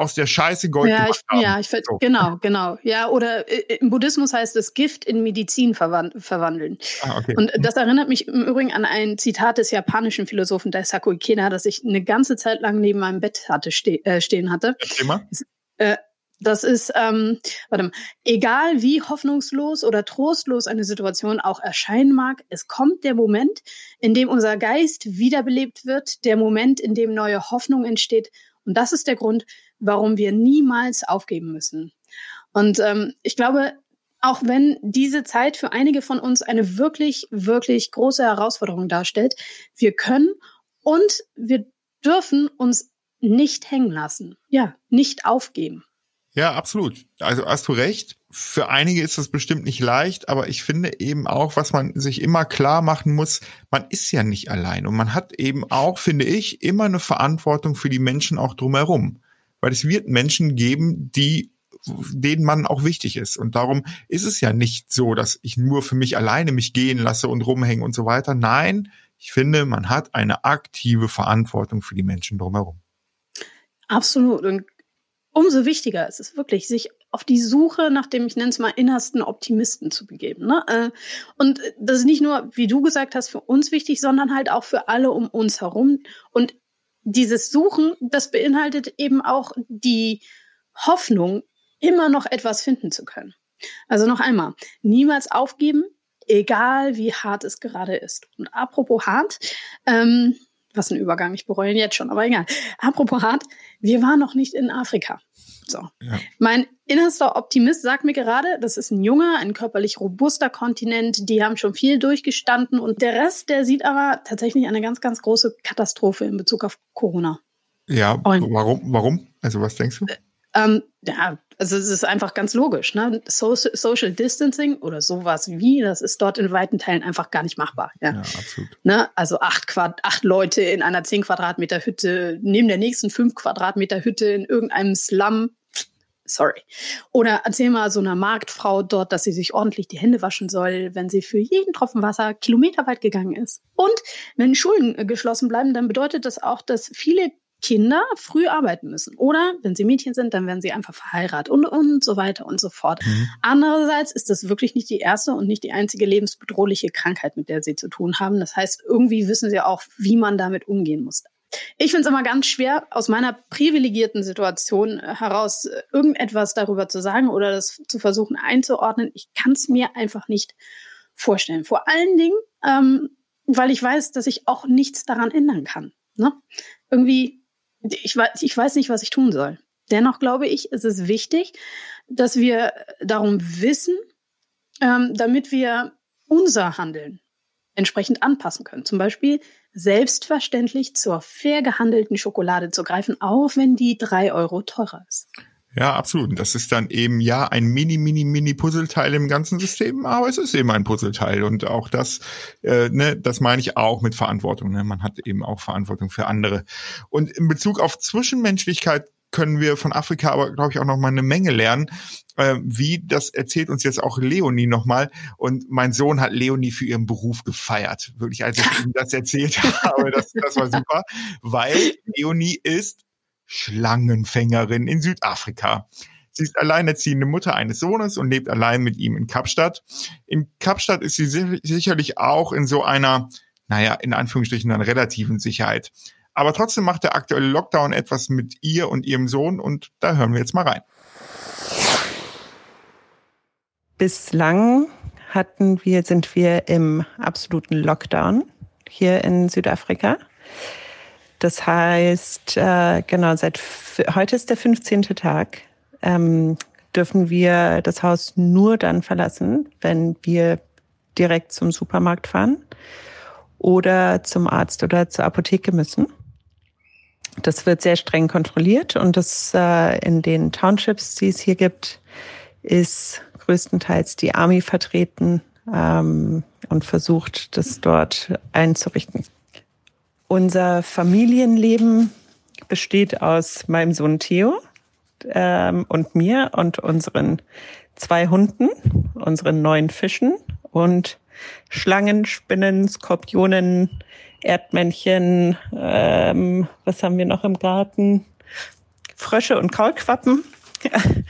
aus der Scheiße Gold ja, gemacht haben. Ja, ich so. genau, genau. Ja, oder äh, im Buddhismus heißt es Gift in Medizin verwandeln. Ah, okay. Und das erinnert mich im Übrigen an ein Zitat des japanischen Philosophen Daisaku Ikeda, das ich eine ganze Zeit lang neben meinem Bett hatte ste äh, stehen hatte. Erzähl mal. Äh, das ist, ähm, warte mal, egal wie hoffnungslos oder trostlos eine Situation auch erscheinen mag, es kommt der Moment, in dem unser Geist wiederbelebt wird, der Moment, in dem neue Hoffnung entsteht. Und das ist der Grund, warum wir niemals aufgeben müssen. Und ähm, ich glaube, auch wenn diese Zeit für einige von uns eine wirklich, wirklich große Herausforderung darstellt, wir können und wir dürfen uns nicht hängen lassen. Ja, nicht aufgeben. Ja, absolut. Also hast du recht. Für einige ist das bestimmt nicht leicht, aber ich finde eben auch, was man sich immer klar machen muss, man ist ja nicht allein und man hat eben auch, finde ich, immer eine Verantwortung für die Menschen auch drumherum weil es wird Menschen geben, die denen man auch wichtig ist. Und darum ist es ja nicht so, dass ich nur für mich alleine mich gehen lasse und rumhängen und so weiter. Nein, ich finde, man hat eine aktive Verantwortung für die Menschen drumherum. Absolut. Und umso wichtiger ist es wirklich, sich auf die Suche nach dem, ich nenne es mal, innersten Optimisten zu begeben. Ne? Äh, und das ist nicht nur, wie du gesagt hast, für uns wichtig, sondern halt auch für alle um uns herum. Und dieses Suchen, das beinhaltet eben auch die Hoffnung, immer noch etwas finden zu können. Also noch einmal, niemals aufgeben, egal wie hart es gerade ist. Und apropos hart, ähm, was ein Übergang, ich bereue ihn jetzt schon, aber egal. Apropos hart, wir waren noch nicht in Afrika. So. Ja. Mein innerster Optimist sagt mir gerade, das ist ein junger, ein körperlich robuster Kontinent, die haben schon viel durchgestanden und der Rest, der sieht aber tatsächlich eine ganz, ganz große Katastrophe in Bezug auf Corona. Ja, und, warum? Warum? Also was denkst du? Ähm, ja, also es ist einfach ganz logisch. Ne? So Social Distancing oder sowas wie, das ist dort in weiten Teilen einfach gar nicht machbar. Ja, ja absolut. Ne? Also acht, Quad acht Leute in einer zehn Quadratmeter Hütte, neben der nächsten fünf Quadratmeter Hütte in irgendeinem Slum sorry. Oder erzähl mal so einer Marktfrau dort, dass sie sich ordentlich die Hände waschen soll, wenn sie für jeden Tropfen Wasser kilometerweit gegangen ist. Und wenn Schulen äh, geschlossen bleiben, dann bedeutet das auch, dass viele Kinder früh arbeiten müssen. Oder wenn sie Mädchen sind, dann werden sie einfach verheiratet und, und so weiter und so fort. Mhm. Andererseits ist das wirklich nicht die erste und nicht die einzige lebensbedrohliche Krankheit, mit der sie zu tun haben. Das heißt, irgendwie wissen sie auch, wie man damit umgehen muss. Ich finde es immer ganz schwer, aus meiner privilegierten Situation heraus irgendetwas darüber zu sagen oder das zu versuchen einzuordnen. Ich kann es mir einfach nicht vorstellen. Vor allen Dingen, ähm, weil ich weiß, dass ich auch nichts daran ändern kann. Ne? Irgendwie, ich weiß, ich weiß nicht, was ich tun soll. Dennoch glaube ich, es ist wichtig, dass wir darum wissen, ähm, damit wir unser Handeln entsprechend anpassen können. Zum Beispiel selbstverständlich zur fair gehandelten Schokolade zu greifen, auch wenn die drei Euro teurer ist. Ja, absolut. Das ist dann eben ja ein mini, mini, mini Puzzleteil im ganzen System, aber es ist eben ein Puzzleteil und auch das, äh, ne, das meine ich auch mit Verantwortung. Ne? Man hat eben auch Verantwortung für andere. Und in Bezug auf Zwischenmenschlichkeit können wir von Afrika aber, glaube ich, auch noch mal eine Menge lernen. Äh, wie, das erzählt uns jetzt auch Leonie noch mal. Und mein Sohn hat Leonie für ihren Beruf gefeiert. Wirklich, als ich ihm das erzählt habe, das, das war super. Weil Leonie ist Schlangenfängerin in Südafrika. Sie ist alleinerziehende Mutter eines Sohnes und lebt allein mit ihm in Kapstadt. In Kapstadt ist sie sicherlich auch in so einer, naja, in Anführungsstrichen dann relativen Sicherheit. Aber trotzdem macht der aktuelle Lockdown etwas mit ihr und ihrem Sohn und da hören wir jetzt mal rein. Bislang hatten wir, sind wir im absoluten Lockdown hier in Südafrika. Das heißt, äh, genau, seit heute ist der 15. Tag, ähm, dürfen wir das Haus nur dann verlassen, wenn wir direkt zum Supermarkt fahren oder zum Arzt oder zur Apotheke müssen. Das wird sehr streng kontrolliert und das äh, in den Townships, die es hier gibt, ist größtenteils die Army vertreten ähm, und versucht, das dort einzurichten. Unser Familienleben besteht aus meinem Sohn Theo ähm, und mir und unseren zwei Hunden, unseren neun Fischen und Schlangen, Spinnen, Skorpionen, Erdmännchen, ähm, was haben wir noch im Garten? Frösche und Kaulquappen.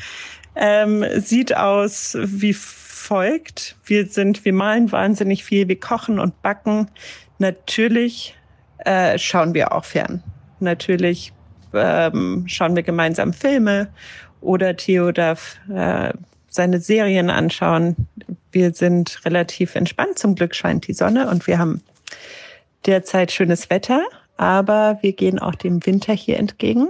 ähm, sieht aus wie folgt. Wir sind, wir malen wahnsinnig viel, wir kochen und backen. Natürlich äh, schauen wir auch fern. Natürlich ähm, schauen wir gemeinsam Filme oder Theo darf äh, seine Serien anschauen. Wir sind relativ entspannt. Zum Glück scheint die Sonne und wir haben derzeit schönes Wetter, aber wir gehen auch dem Winter hier entgegen.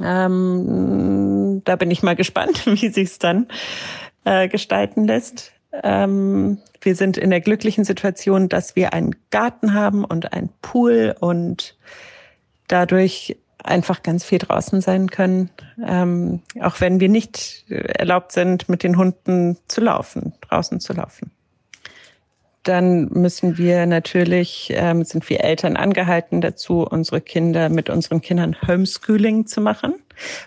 Ähm, da bin ich mal gespannt, wie sich's dann äh, gestalten lässt. Ähm, wir sind in der glücklichen Situation, dass wir einen Garten haben und einen Pool und dadurch einfach ganz viel draußen sein können, ähm, auch wenn wir nicht erlaubt sind, mit den Hunden zu laufen, draußen zu laufen dann müssen wir natürlich, ähm, sind wir Eltern angehalten dazu, unsere Kinder mit unseren Kindern Homeschooling zu machen,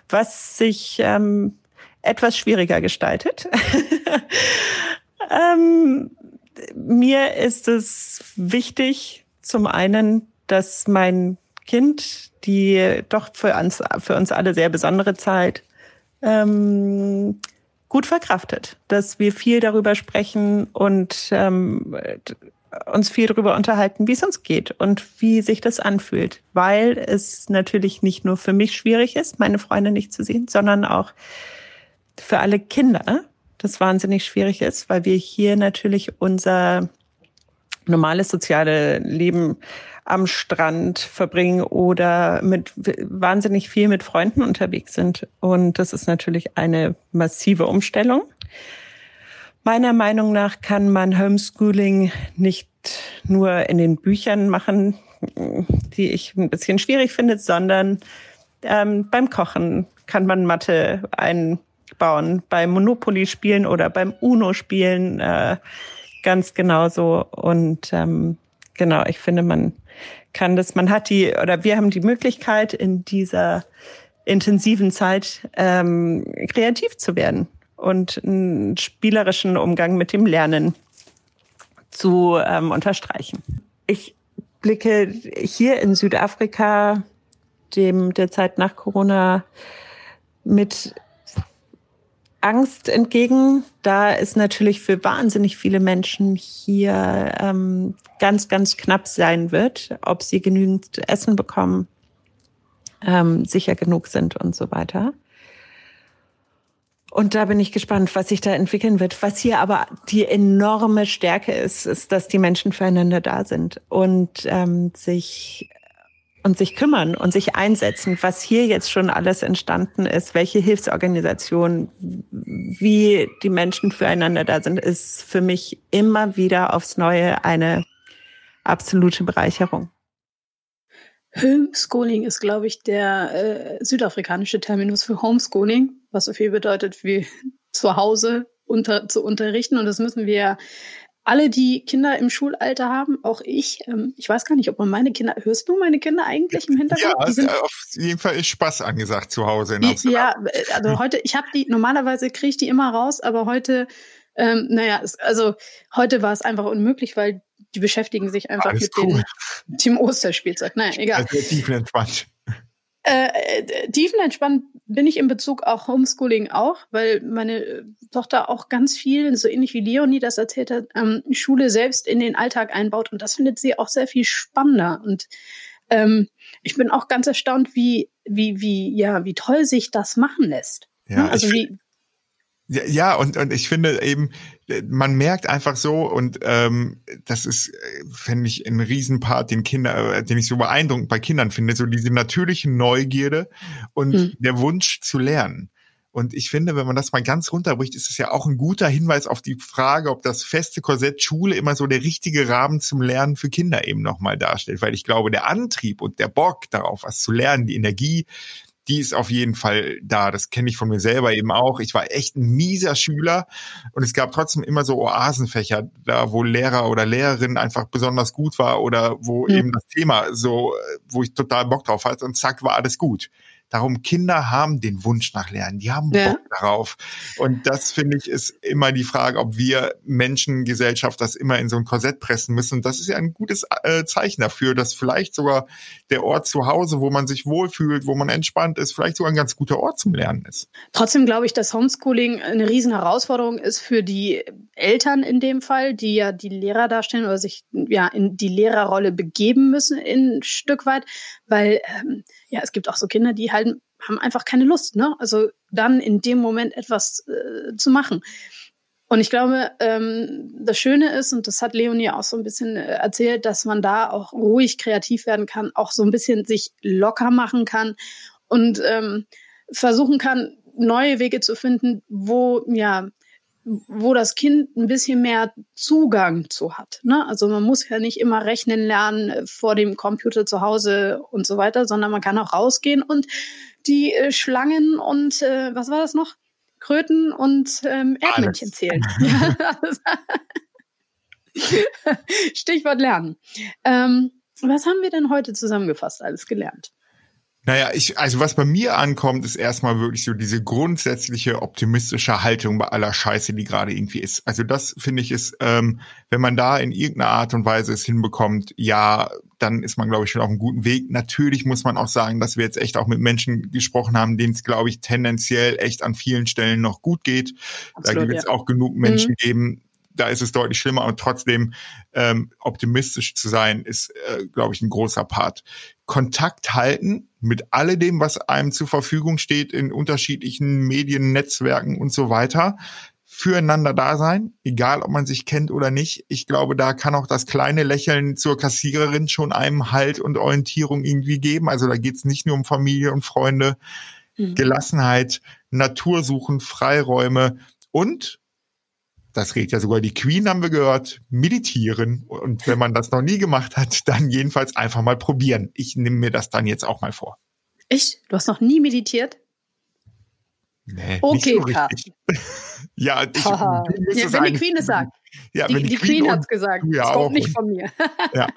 was sich ähm, etwas schwieriger gestaltet. ähm, mir ist es wichtig, zum einen, dass mein Kind die doch für uns, für uns alle sehr besondere Zeit ähm, gut verkraftet, dass wir viel darüber sprechen und ähm, uns viel darüber unterhalten, wie es uns geht und wie sich das anfühlt, weil es natürlich nicht nur für mich schwierig ist, meine Freunde nicht zu sehen, sondern auch für alle Kinder das wahnsinnig schwierig ist, weil wir hier natürlich unser normales soziale Leben am Strand verbringen oder mit wahnsinnig viel mit Freunden unterwegs sind. Und das ist natürlich eine massive Umstellung. Meiner Meinung nach kann man Homeschooling nicht nur in den Büchern machen, die ich ein bisschen schwierig finde, sondern ähm, beim Kochen kann man Mathe einbauen, beim Monopoly spielen oder beim Uno spielen äh, ganz genauso. Und ähm, genau, ich finde, man kann das, man hat die, oder wir haben die Möglichkeit in dieser intensiven Zeit ähm, kreativ zu werden und einen spielerischen Umgang mit dem Lernen zu ähm, unterstreichen. Ich blicke hier in Südafrika dem der Zeit nach Corona mit Angst entgegen, da es natürlich für wahnsinnig viele Menschen hier ähm, ganz, ganz knapp sein wird, ob sie genügend Essen bekommen, ähm, sicher genug sind und so weiter. Und da bin ich gespannt, was sich da entwickeln wird. Was hier aber die enorme Stärke ist, ist, dass die Menschen füreinander da sind und ähm, sich und sich kümmern und sich einsetzen, was hier jetzt schon alles entstanden ist, welche Hilfsorganisationen, wie die Menschen füreinander da sind, ist für mich immer wieder aufs Neue eine absolute Bereicherung. Homeschooling ist, glaube ich, der äh, südafrikanische Terminus für Homeschooling, was so viel bedeutet wie zu Hause unter, zu unterrichten. Und das müssen wir alle, die Kinder im Schulalter haben, auch ich. Ähm, ich weiß gar nicht, ob man meine Kinder, hörst du meine Kinder eigentlich im Hintergrund? Ja, sind, auf jeden Fall ist Spaß angesagt zu Hause in Amsterdam. Ja, äh, also heute, ich habe die, normalerweise kriege ich die immer raus, aber heute, ähm, naja, es, also heute war es einfach unmöglich, weil die beschäftigen sich einfach Alles mit cool. dem Team Osterspielzeug. Naja, egal. Also tiefenentspannt. Äh, äh, tiefenentspannt bin ich in Bezug auch Homeschooling auch, weil meine Tochter auch ganz viel, so ähnlich wie Leonie das erzählt hat, ähm, Schule selbst in den Alltag einbaut und das findet sie auch sehr viel spannender und ähm, ich bin auch ganz erstaunt, wie, wie, wie, ja, wie toll sich das machen lässt. Ja, ne? also wie, ja, ja, und, und ich finde eben, man merkt einfach so, und ähm, das ist, finde ich, ein Riesenpart, den Kinder, äh, den ich so beeindruckend bei Kindern finde, so diese natürliche Neugierde und hm. der Wunsch zu lernen. Und ich finde, wenn man das mal ganz runterbricht, ist es ja auch ein guter Hinweis auf die Frage, ob das feste Korsett Schule immer so der richtige Rahmen zum Lernen für Kinder eben nochmal darstellt. Weil ich glaube, der Antrieb und der Bock darauf, was zu lernen, die Energie, die ist auf jeden Fall da. Das kenne ich von mir selber eben auch. Ich war echt ein mieser Schüler und es gab trotzdem immer so Oasenfächer, da wo Lehrer oder Lehrerin einfach besonders gut war oder wo ja. eben das Thema so, wo ich total Bock drauf hatte und zack war alles gut. Darum, Kinder haben den Wunsch nach Lernen, die haben ja. Bock darauf. Und das, finde ich, ist immer die Frage, ob wir Menschen, Gesellschaft das immer in so ein Korsett pressen müssen. Und das ist ja ein gutes äh, Zeichen dafür, dass vielleicht sogar der Ort zu Hause, wo man sich wohlfühlt, wo man entspannt ist, vielleicht sogar ein ganz guter Ort zum Lernen ist. Trotzdem glaube ich, dass Homeschooling eine riesen Herausforderung ist für die Eltern in dem Fall, die ja die Lehrer darstellen oder sich ja in die Lehrerrolle begeben müssen in ein Stück weit, weil ähm, ja, es gibt auch so Kinder, die halt haben einfach keine Lust, ne? Also dann in dem Moment etwas äh, zu machen. Und ich glaube, ähm, das Schöne ist, und das hat Leonie auch so ein bisschen äh, erzählt, dass man da auch ruhig kreativ werden kann, auch so ein bisschen sich locker machen kann und ähm, versuchen kann, neue Wege zu finden, wo ja wo das Kind ein bisschen mehr Zugang zu hat. Ne? Also man muss ja nicht immer rechnen lernen äh, vor dem Computer zu Hause und so weiter, sondern man kann auch rausgehen und die äh, Schlangen und äh, was war das noch? Kröten und ähm, Erdmännchen zählen. Stichwort lernen. Ähm, was haben wir denn heute zusammengefasst alles gelernt? Naja, ich, also was bei mir ankommt, ist erstmal wirklich so diese grundsätzliche optimistische Haltung bei aller Scheiße, die gerade irgendwie ist. Also das finde ich ist, ähm, wenn man da in irgendeiner Art und Weise es hinbekommt, ja, dann ist man, glaube ich, schon auf einem guten Weg. Natürlich muss man auch sagen, dass wir jetzt echt auch mit Menschen gesprochen haben, denen es, glaube ich, tendenziell echt an vielen Stellen noch gut geht. Absolut, da wird es ja. auch genug Menschen mhm. geben, da ist es deutlich schlimmer und trotzdem ähm, optimistisch zu sein, ist, äh, glaube ich, ein großer Part. Kontakt halten mit alledem, was einem zur Verfügung steht in unterschiedlichen Medien, Netzwerken und so weiter. Füreinander da sein, egal ob man sich kennt oder nicht. Ich glaube, da kann auch das kleine Lächeln zur Kassiererin schon einem Halt und Orientierung irgendwie geben. Also da geht es nicht nur um Familie und Freunde. Mhm. Gelassenheit, Natur suchen, Freiräume und das redet ja sogar die Queen, haben wir gehört, meditieren. Und wenn man das noch nie gemacht hat, dann jedenfalls einfach mal probieren. Ich nehme mir das dann jetzt auch mal vor. Echt? Du hast noch nie meditiert? Nee, okay, so ja, ich, ja, wenn die Queen es sagt. Ja, die, die, die Queen, Queen hat es gesagt. Ja das kommt nicht von mir. Ja.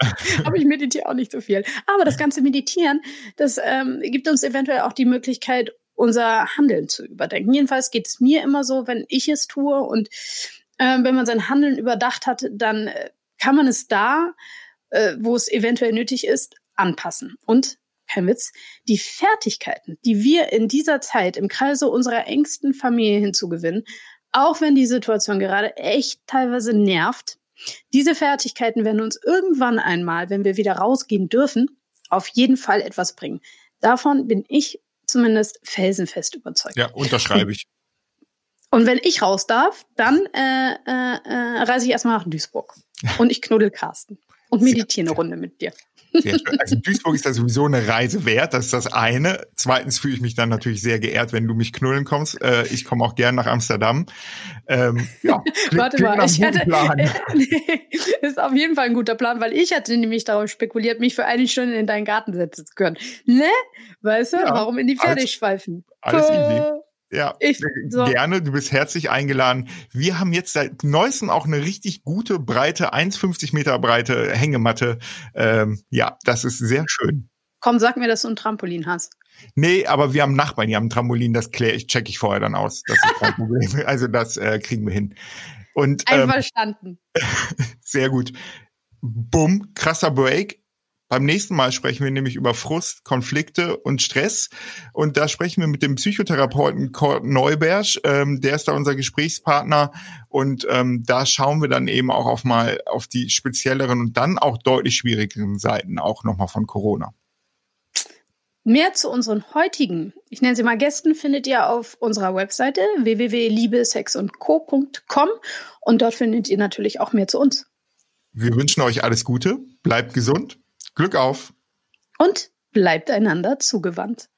Aber ich meditiere auch nicht so viel. Aber das ganze Meditieren, das ähm, gibt uns eventuell auch die Möglichkeit, unser Handeln zu überdenken. Jedenfalls geht es mir immer so, wenn ich es tue und äh, wenn man sein Handeln überdacht hat, dann äh, kann man es da, äh, wo es eventuell nötig ist, anpassen und kein Witz, die Fertigkeiten, die wir in dieser Zeit im Kreise unserer engsten Familie hinzugewinnen, auch wenn die Situation gerade echt teilweise nervt, diese Fertigkeiten werden uns irgendwann einmal, wenn wir wieder rausgehen dürfen, auf jeden Fall etwas bringen. Davon bin ich zumindest felsenfest überzeugt. Ja, unterschreibe ich. Und wenn ich raus darf, dann äh, äh, äh, reise ich erstmal nach Duisburg. Und ich knuddel Carsten. Und meditiere eine Runde mit dir. Also Duisburg ist da sowieso eine Reise wert, das ist das eine. Zweitens fühle ich mich dann natürlich sehr geehrt, wenn du mich knullen kommst. Äh, ich komme auch gern nach Amsterdam. Ähm, ja, Warte mal, ich hatte, nee, ist auf jeden Fall ein guter Plan, weil ich hatte nämlich darauf spekuliert, mich für eine Stunde in deinen Garten setzen zu können. Ne? Weißt du, ja, warum in die Pferde alles, schweifen? Alles easy. Ja, ich, so. gerne. Du bist herzlich eingeladen. Wir haben jetzt seit neuestem auch eine richtig gute, breite, 1,50 Meter breite Hängematte. Ähm, ja, das ist sehr schön. Komm, sag mir, dass du ein Trampolin hast. Nee, aber wir haben Nachbarn, die haben ein Trampolin, das kläre ich, check ich vorher dann aus. Das ist kein Problem. Also das äh, kriegen wir hin. Und, ähm, Einverstanden. sehr gut. Bumm, krasser Break. Beim nächsten Mal sprechen wir nämlich über Frust, Konflikte und Stress. Und da sprechen wir mit dem Psychotherapeuten Kurt Neubersch. Ähm, der ist da unser Gesprächspartner. Und ähm, da schauen wir dann eben auch auf mal auf die spezielleren und dann auch deutlich schwierigeren Seiten auch nochmal von Corona. Mehr zu unseren heutigen, ich nenne sie mal Gästen, findet ihr auf unserer Webseite www.liebesexundco.com und dort findet ihr natürlich auch mehr zu uns. Wir wünschen euch alles Gute, bleibt gesund Glück auf. Und bleibt einander zugewandt.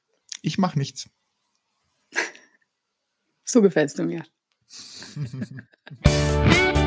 Ich mach nichts. so gefällst du mir.